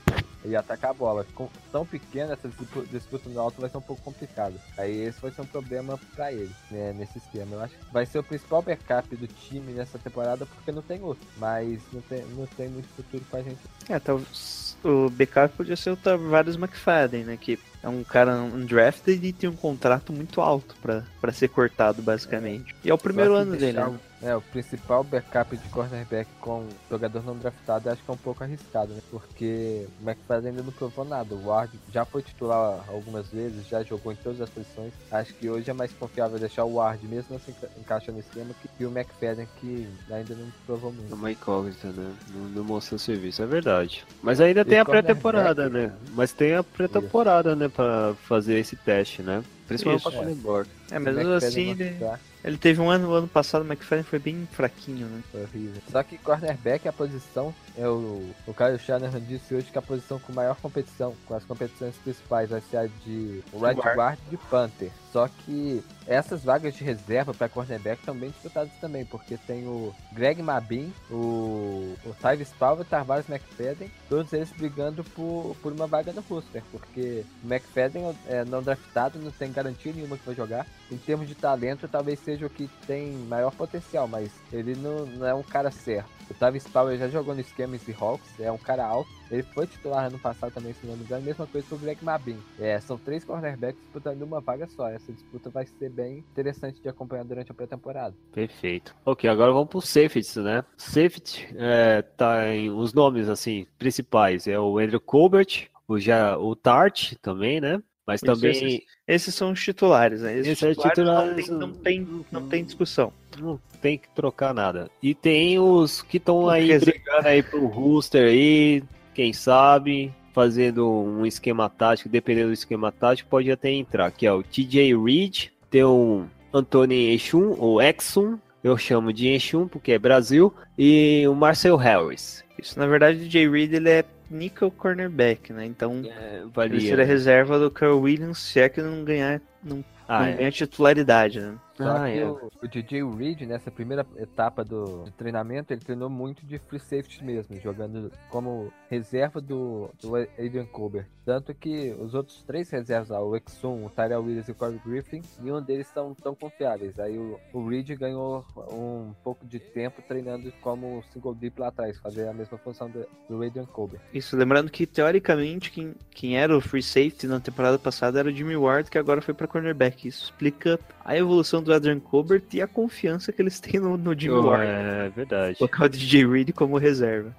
E atacar a bola. Com, tão pequena, essa dispu- disputa no alto vai ser um pouco complicado. Aí esse vai ser um problema pra ele, né, nesse esquema. Eu acho que vai ser o principal backup do time nessa temporada, porque não tem outro. Mas não tem, não tem muito futuro com a gente. É, talvez o backup podia ser o Tavares McFadden, né? Que é um cara undrafted e tem um contrato muito alto pra, pra ser cortado, basicamente. E é o primeiro ano dele, deixar né? É, o principal backup de cornerback com jogador não draftado acho que é um pouco arriscado, né? Porque o McFadden ainda não provou nada. O Ward já foi titular algumas vezes, já jogou em todas as posições. Acho que hoje é mais confiável deixar o Ward, mesmo assim enca- encaixando no esquema, que- o McFadden, que ainda não provou É muito. uma incógnita, né? Não, não mostrou serviço, é verdade. Mas ainda tem a pré-temporada, né? Mas tem a pré-temporada, né? Pra fazer esse teste, né? Principalmente Isso, pra é. cornerback. É, mas assim, ele, ficar, ele teve um ano, o ano passado, o McFadden foi bem fraquinho, né? foi horrível. Só que cornerback é a posição, é o, o Kyle Shanahan disse hoje que a posição com maior competição, com as competições principais, vai ser a de right Guard. guard e de punter. Só que essas vagas de reserva para cornerback estão bem disputadas também, porque tem o Greg Mabin, o, o Tyvis Powell e o Tarvaris McFadden, todos eles brigando por, por uma vaga no roster, porque o McFadden é não draftado, não tem garantia nenhuma que vai jogar. Em termos de talento, talvez seja o que tem maior potencial, mas ele não, não é um cara certo. O Tavis Powell já jogou no esquema de Hawks, é um cara alto. Ele foi titular ano passado também, se não me engano. Mesma coisa pro Greg Mabin. É, são três cornerbacks disputando uma vaga só. Essa disputa vai ser bem interessante de acompanhar durante a pré-temporada. Perfeito. Ok, agora vamos pro safeties, né? Safety, é, tá em os nomes, assim, principais. É o Andrew Colbert, o, já, o Tart também, né? Mas Isso, também esses- Esses são os titulares, né? Esses Esses titulares titulares, não, tem, não, tem, não tem discussão. não tem que trocar nada. E tem os que estão aí Reserva. brigando aí pro rooster aí, quem sabe, fazendo um esquema tático, dependendo do esquema tático, pode até entrar, que é o TJ Reed, tem o Anthony Echum, ou Exum, eu chamo de Echum porque é Brasil, e o Marcel Harris. Isso, na verdade, o Jay Reed ele é nickel cornerback, né? Então, É, ele seria reserva do Carl Williams, se é que não ganhar, não, Ah, não é. ganha titularidade, né? Só Ah, que é. o, o DJ Reed, nessa primeira etapa do, do treinamento, ele treinou muito de free safety mesmo, jogando como reserva do, do Adrian Colbert. Tanto que os outros três reservas, lá, o Exum, o Tyrell Williams e o Corey Griffin, nenhum deles são tão confiáveis. Aí o, o Reed ganhou um pouco de tempo treinando como single deep lá atrás, fazer a mesma função do, do Adrian Colbert. Isso, lembrando que, teoricamente, quem, quem era o free safety na temporada passada era o Jimmy Ward, que agora foi pra cornerback. Isso explica a evolução do Adrian Colbert e a confiança que eles têm no, no Jimmy Oh, Ward. é verdade. Colocar o DJ Reed como reserva.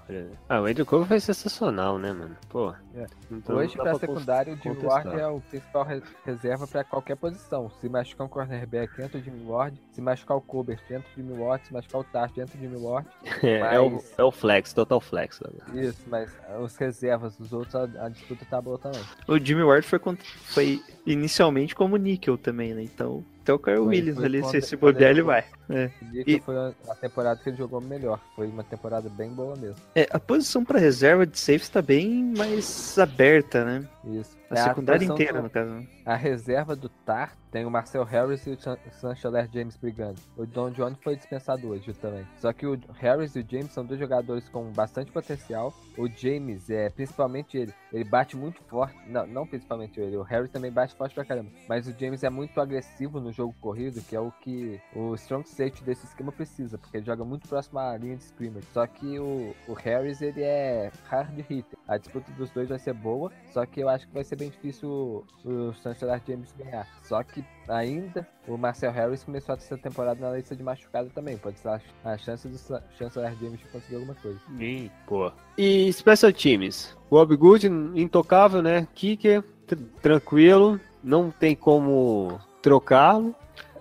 Ah, o Andrew Colbert foi sensacional, né, mano? Pô. É. Então Hoje, pra pra secundário, o Jimmy contestar. Ward é o principal re- reserva pra qualquer posição. Se machucar um cornerback, entra o Jimmy Ward. Se machucar o Colbert, entra o Jimmy Ward. Se machucar o Tart, entra o Jimmy Ward. É, é o, Mas- é o flex, total flex. né? Isso, mas os reservas, os outros, a, a disputa tá boa também. O Jimmy Ward foi, foi inicialmente como nickel também, né? Então, até o Williams ali, se esse bobear, ele vai. É. E- foi a a temporada que ele jogou melhor. Foi uma temporada bem boa mesmo. É, a posição pra reserva de safe está bem mais aberta, né? Isso. A É, secundária posição inteira, do- no caso. A reserva do Tar tem o Marcel Harris e o Sanchaler James brigando. O Don John foi dispensado hoje também. Só que o Harris e o James são dois jogadores com bastante potencial. O James, é principalmente ele, ele bate muito forte. Não, não principalmente ele. O Harris também bate forte pra caramba. Mas o James é muito agressivo no jogo corrido, que é o que o strong safety desse esquema precisa, porque ele joga muito próximo à linha de scrimmage. Só que o, o Harris, ele é hard hitter. A disputa dos dois vai ser boa, só que eu acho que vai ser bem difícil o, o Chancellor James ganhar. Só que ainda o Marcel Harris começou essa temporada na lista de machucado também. Pode ser a, a chance do Chancellor James de conseguir alguma coisa. Ih, pô. E Special Teams? Bob Good, intocável, né? Kicker, tr- tranquilo. Não tem como trocá-lo.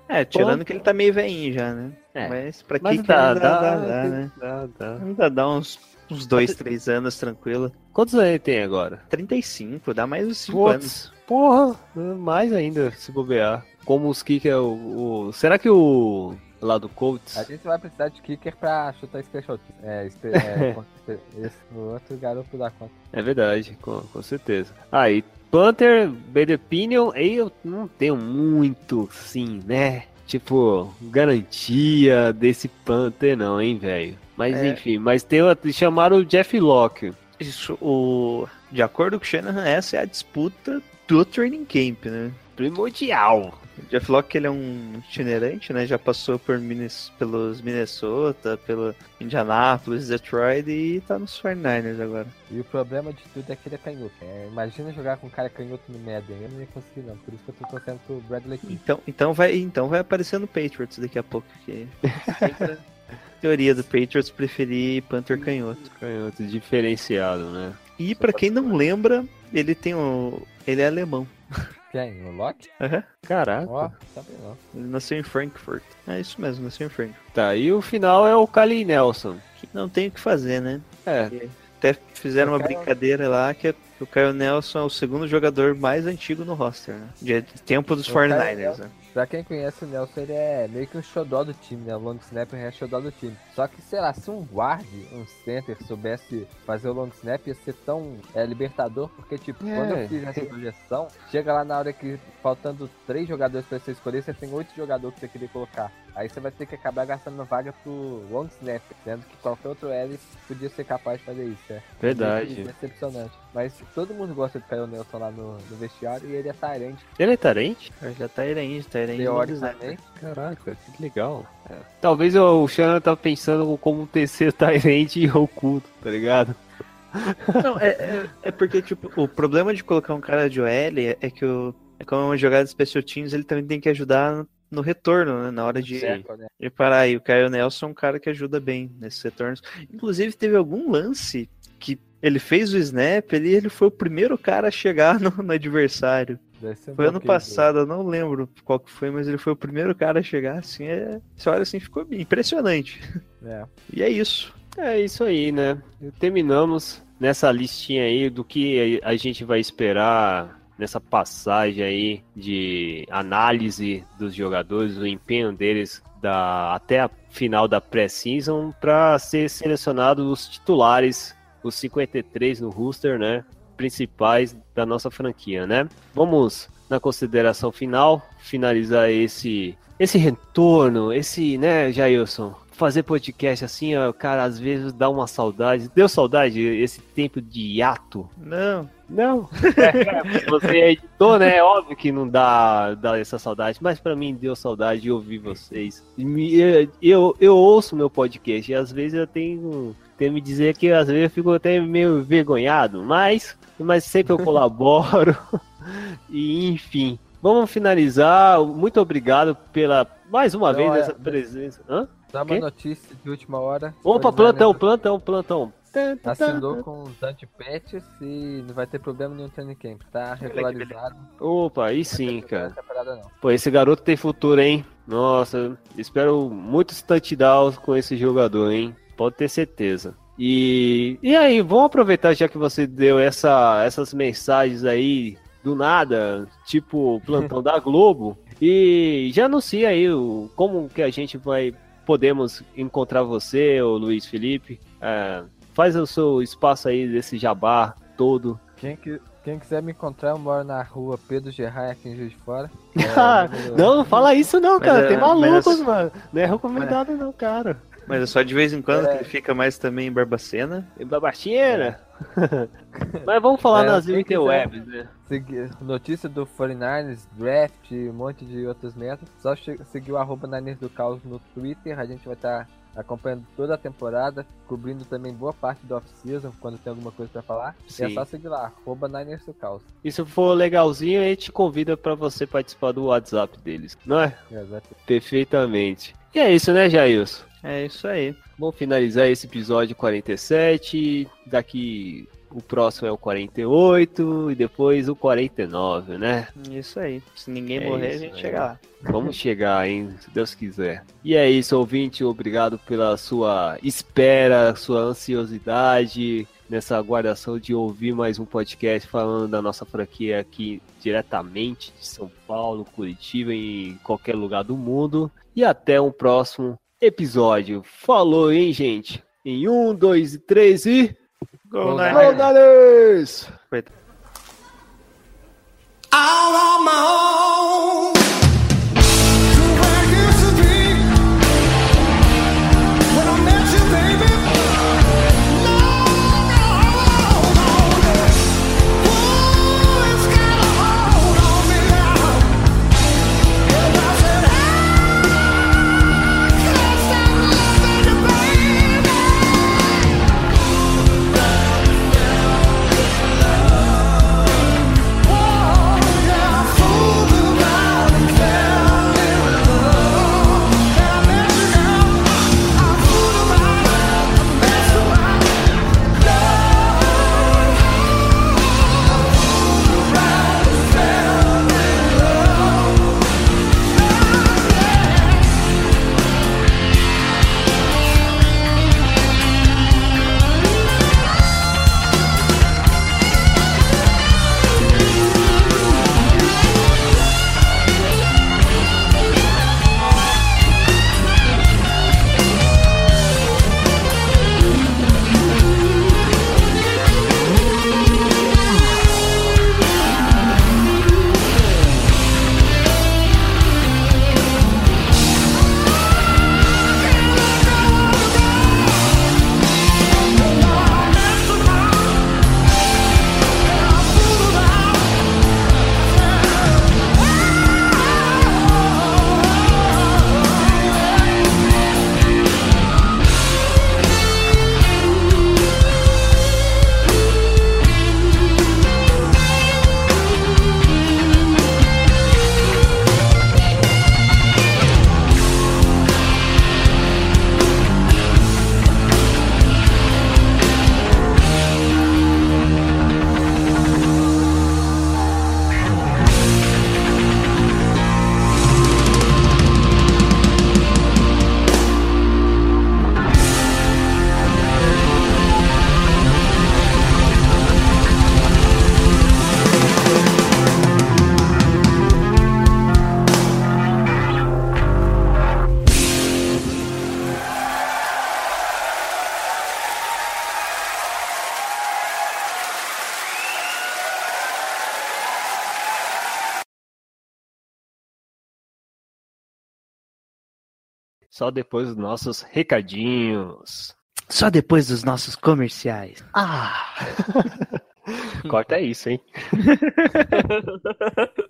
É, tirando Ponto. que ele tá meio velhinho já, né? É. Mas pra Mas que que dá, ainda dá, dá, dá, tem- né? dá, dá. Ainda dá uns, uns dois, três anos tranquilo. Quantos anos ele tem agora? 35, dá mais uns 5 anos. Porra, mais ainda se bobear. Como os kicker, o, o- será que o lá do Colts? A gente vai precisar de kicker pra chutar special. É, é, esse, o outro garoto dá conta. É verdade, com, com certeza. Ah, e Panther, Bad Opinion, aí eu não tenho muito, sim, né? Tipo, garantia desse Panther não, hein, velho. Mas É. enfim, mas tem chamaram o Jeff Locke. Isso, o... De acordo com o Shanahan, essa é a disputa do training camp, né? Primordial. Jeff Locke ele é um itinerante, né? Já passou por Minnes, pelos Minnesota, pelo Indianapolis, Detroit e tá nos 49ers agora. E o problema de tudo é que ele é canhoto. É, imagina jogar com um cara canhoto no Madden. Eu não ia conseguir não. Por isso que eu tô torcendo pro Bradley King. Então, então, vai, então vai aparecer no Patriots daqui a pouco. Que teoria do Patriots preferir Panther canhoto. Canhoto diferenciado, né? E pra quem não lembra, ele tem o. Ele é alemão. Quem? O Locke? Aham. Caraca. Ó, não. Ele nasceu em Frankfurt. É isso mesmo, nasceu em Frankfurt. Tá, e o final é o Kali Nelson. Que não tem o que fazer, né? É, Até fizeram O uma Kyle- brincadeira lá que o Kyle Nelson é o segundo jogador mais antigo no roster, né? De tempo dos O Kyle 49ers, né? Pra quem conhece o Nelson, ele é meio que um xodó do time, né? O long snapper é xodó do time. Só que, sei lá, se um guard, um center, soubesse fazer o long snap, ia ser tão é, libertador, porque, tipo, É. quando eu fiz essa projeção, chega lá na hora que, faltando três jogadores pra você escolher, você tem oito jogadores que você queria colocar. Aí você vai ter que acabar gastando vaga pro long snapper, sendo que qualquer outro L podia ser capaz de fazer isso, é. Verdade. Decepcionante. Mas todo mundo gosta de Kyle Nelson lá no, no vestiário e ele é tarente, ele é tarente? Já tá Irene, tá Irene. teoricamente. Caraca, que legal. É. Talvez o Shannon tá pensando como um terceiro tarente oculto, tá ligado? Não, é, é, é porque, tipo, o problema de colocar um cara de OL é, é que o, é como uma jogada de special teams, ele também tem que ajudar no, no retorno, né? Na hora de, Certo, né? de parar. E o Caio Nelson é um cara que ajuda bem nesses retornos. Inclusive, teve algum lance que ele fez o snap ali, ele foi o primeiro cara a chegar no, no adversário. Foi ano passado, eu não lembro qual que foi, mas ele foi o primeiro cara a chegar, assim, é... Você olha assim, ficou impressionante. É. E é isso. É isso aí, né? Terminamos nessa listinha aí do que a gente vai esperar nessa passagem aí de análise dos jogadores, o empenho deles da, até a final da pré-season para ser selecionados os titulares, os 53 no roster, né? Principais da nossa franquia, né? Vamos na consideração final, finalizar esse esse retorno, esse, né, Jailson? Fazer podcast assim, ó, cara, às vezes dá uma saudade. Deu saudade esse tempo de hiato? Não, Não. É, você é editor, né? É óbvio que não dá, dá essa saudade, mas pra mim deu saudade de ouvir vocês. Eu, eu, eu ouço meu podcast e às vezes eu tenho, tenho me dizer que às vezes eu fico até meio envergonhado, mas, mas sempre eu colaboro. e enfim. Vamos finalizar. Muito obrigado pela mais uma vez é- essa presença. Hã? Dá uma notícia de última hora. Opa, Foi plantão, designer- plantão, plantão. Assinou com os anti-patches e não vai ter problema nenhum training camp. Tá regularizado. Opa, aí sim, tem cara. parada. Pô, esse garoto tem futuro, hein? Nossa, espero muitos touchdowns com esse jogador, hein? Pode ter certeza. E, e aí, vamos aproveitar já que você deu essa, essas mensagens aí do nada, tipo plantão da Globo, e já anuncia aí o, como que a gente vai podemos encontrar você, o Luiz Felipe. É, faz o seu espaço aí desse jabá todo. Quem, que, quem quiser me encontrar, eu moro na rua Pedro Gerrai, aqui em Juiz de Fora. Número- não, não fala isso não, Mas cara. é- Tem malucos, mas- mano. Não é recomendado não, cara. Mas é só de vez em quando É. que ele fica mais também em Barbacena. É Babacheira. Mas vamos falar É, nas interwebs, né? Segui- Notícia do 49ers, draft, um monte de outros métodos. Só seguir o arroba Niners do Caos no Twitter. A gente vai estar acompanhando toda a temporada, cobrindo também boa parte do off-season, quando tem alguma coisa pra falar. E Sim. é só seguir lá, arroba Niners do Caos. E se for legalzinho, a gente convida pra você participar do WhatsApp deles, não é? Exato. Perfeitamente. E é isso, né, Jailson? É isso aí. Vamos finalizar esse episódio 47. Daqui o próximo é o 48 e depois o 49, né? Isso aí. Se ninguém É morrer, isso, a gente né? chega lá. Vamos chegar, hein? Se Deus quiser. E é isso, ouvinte. Obrigado pela sua espera, sua ansiosidade nessa aguardação de ouvir mais um podcast falando da nossa franquia aqui diretamente de São Paulo, Curitiba e em qualquer lugar do mundo. E até um próximo episódio. Falou, hein, gente? Em um, dois e três e. Go Niners. Go Niners! Out on my own. Só depois dos nossos recadinhos. Só depois dos nossos comerciais. Ah! Corta isso, hein?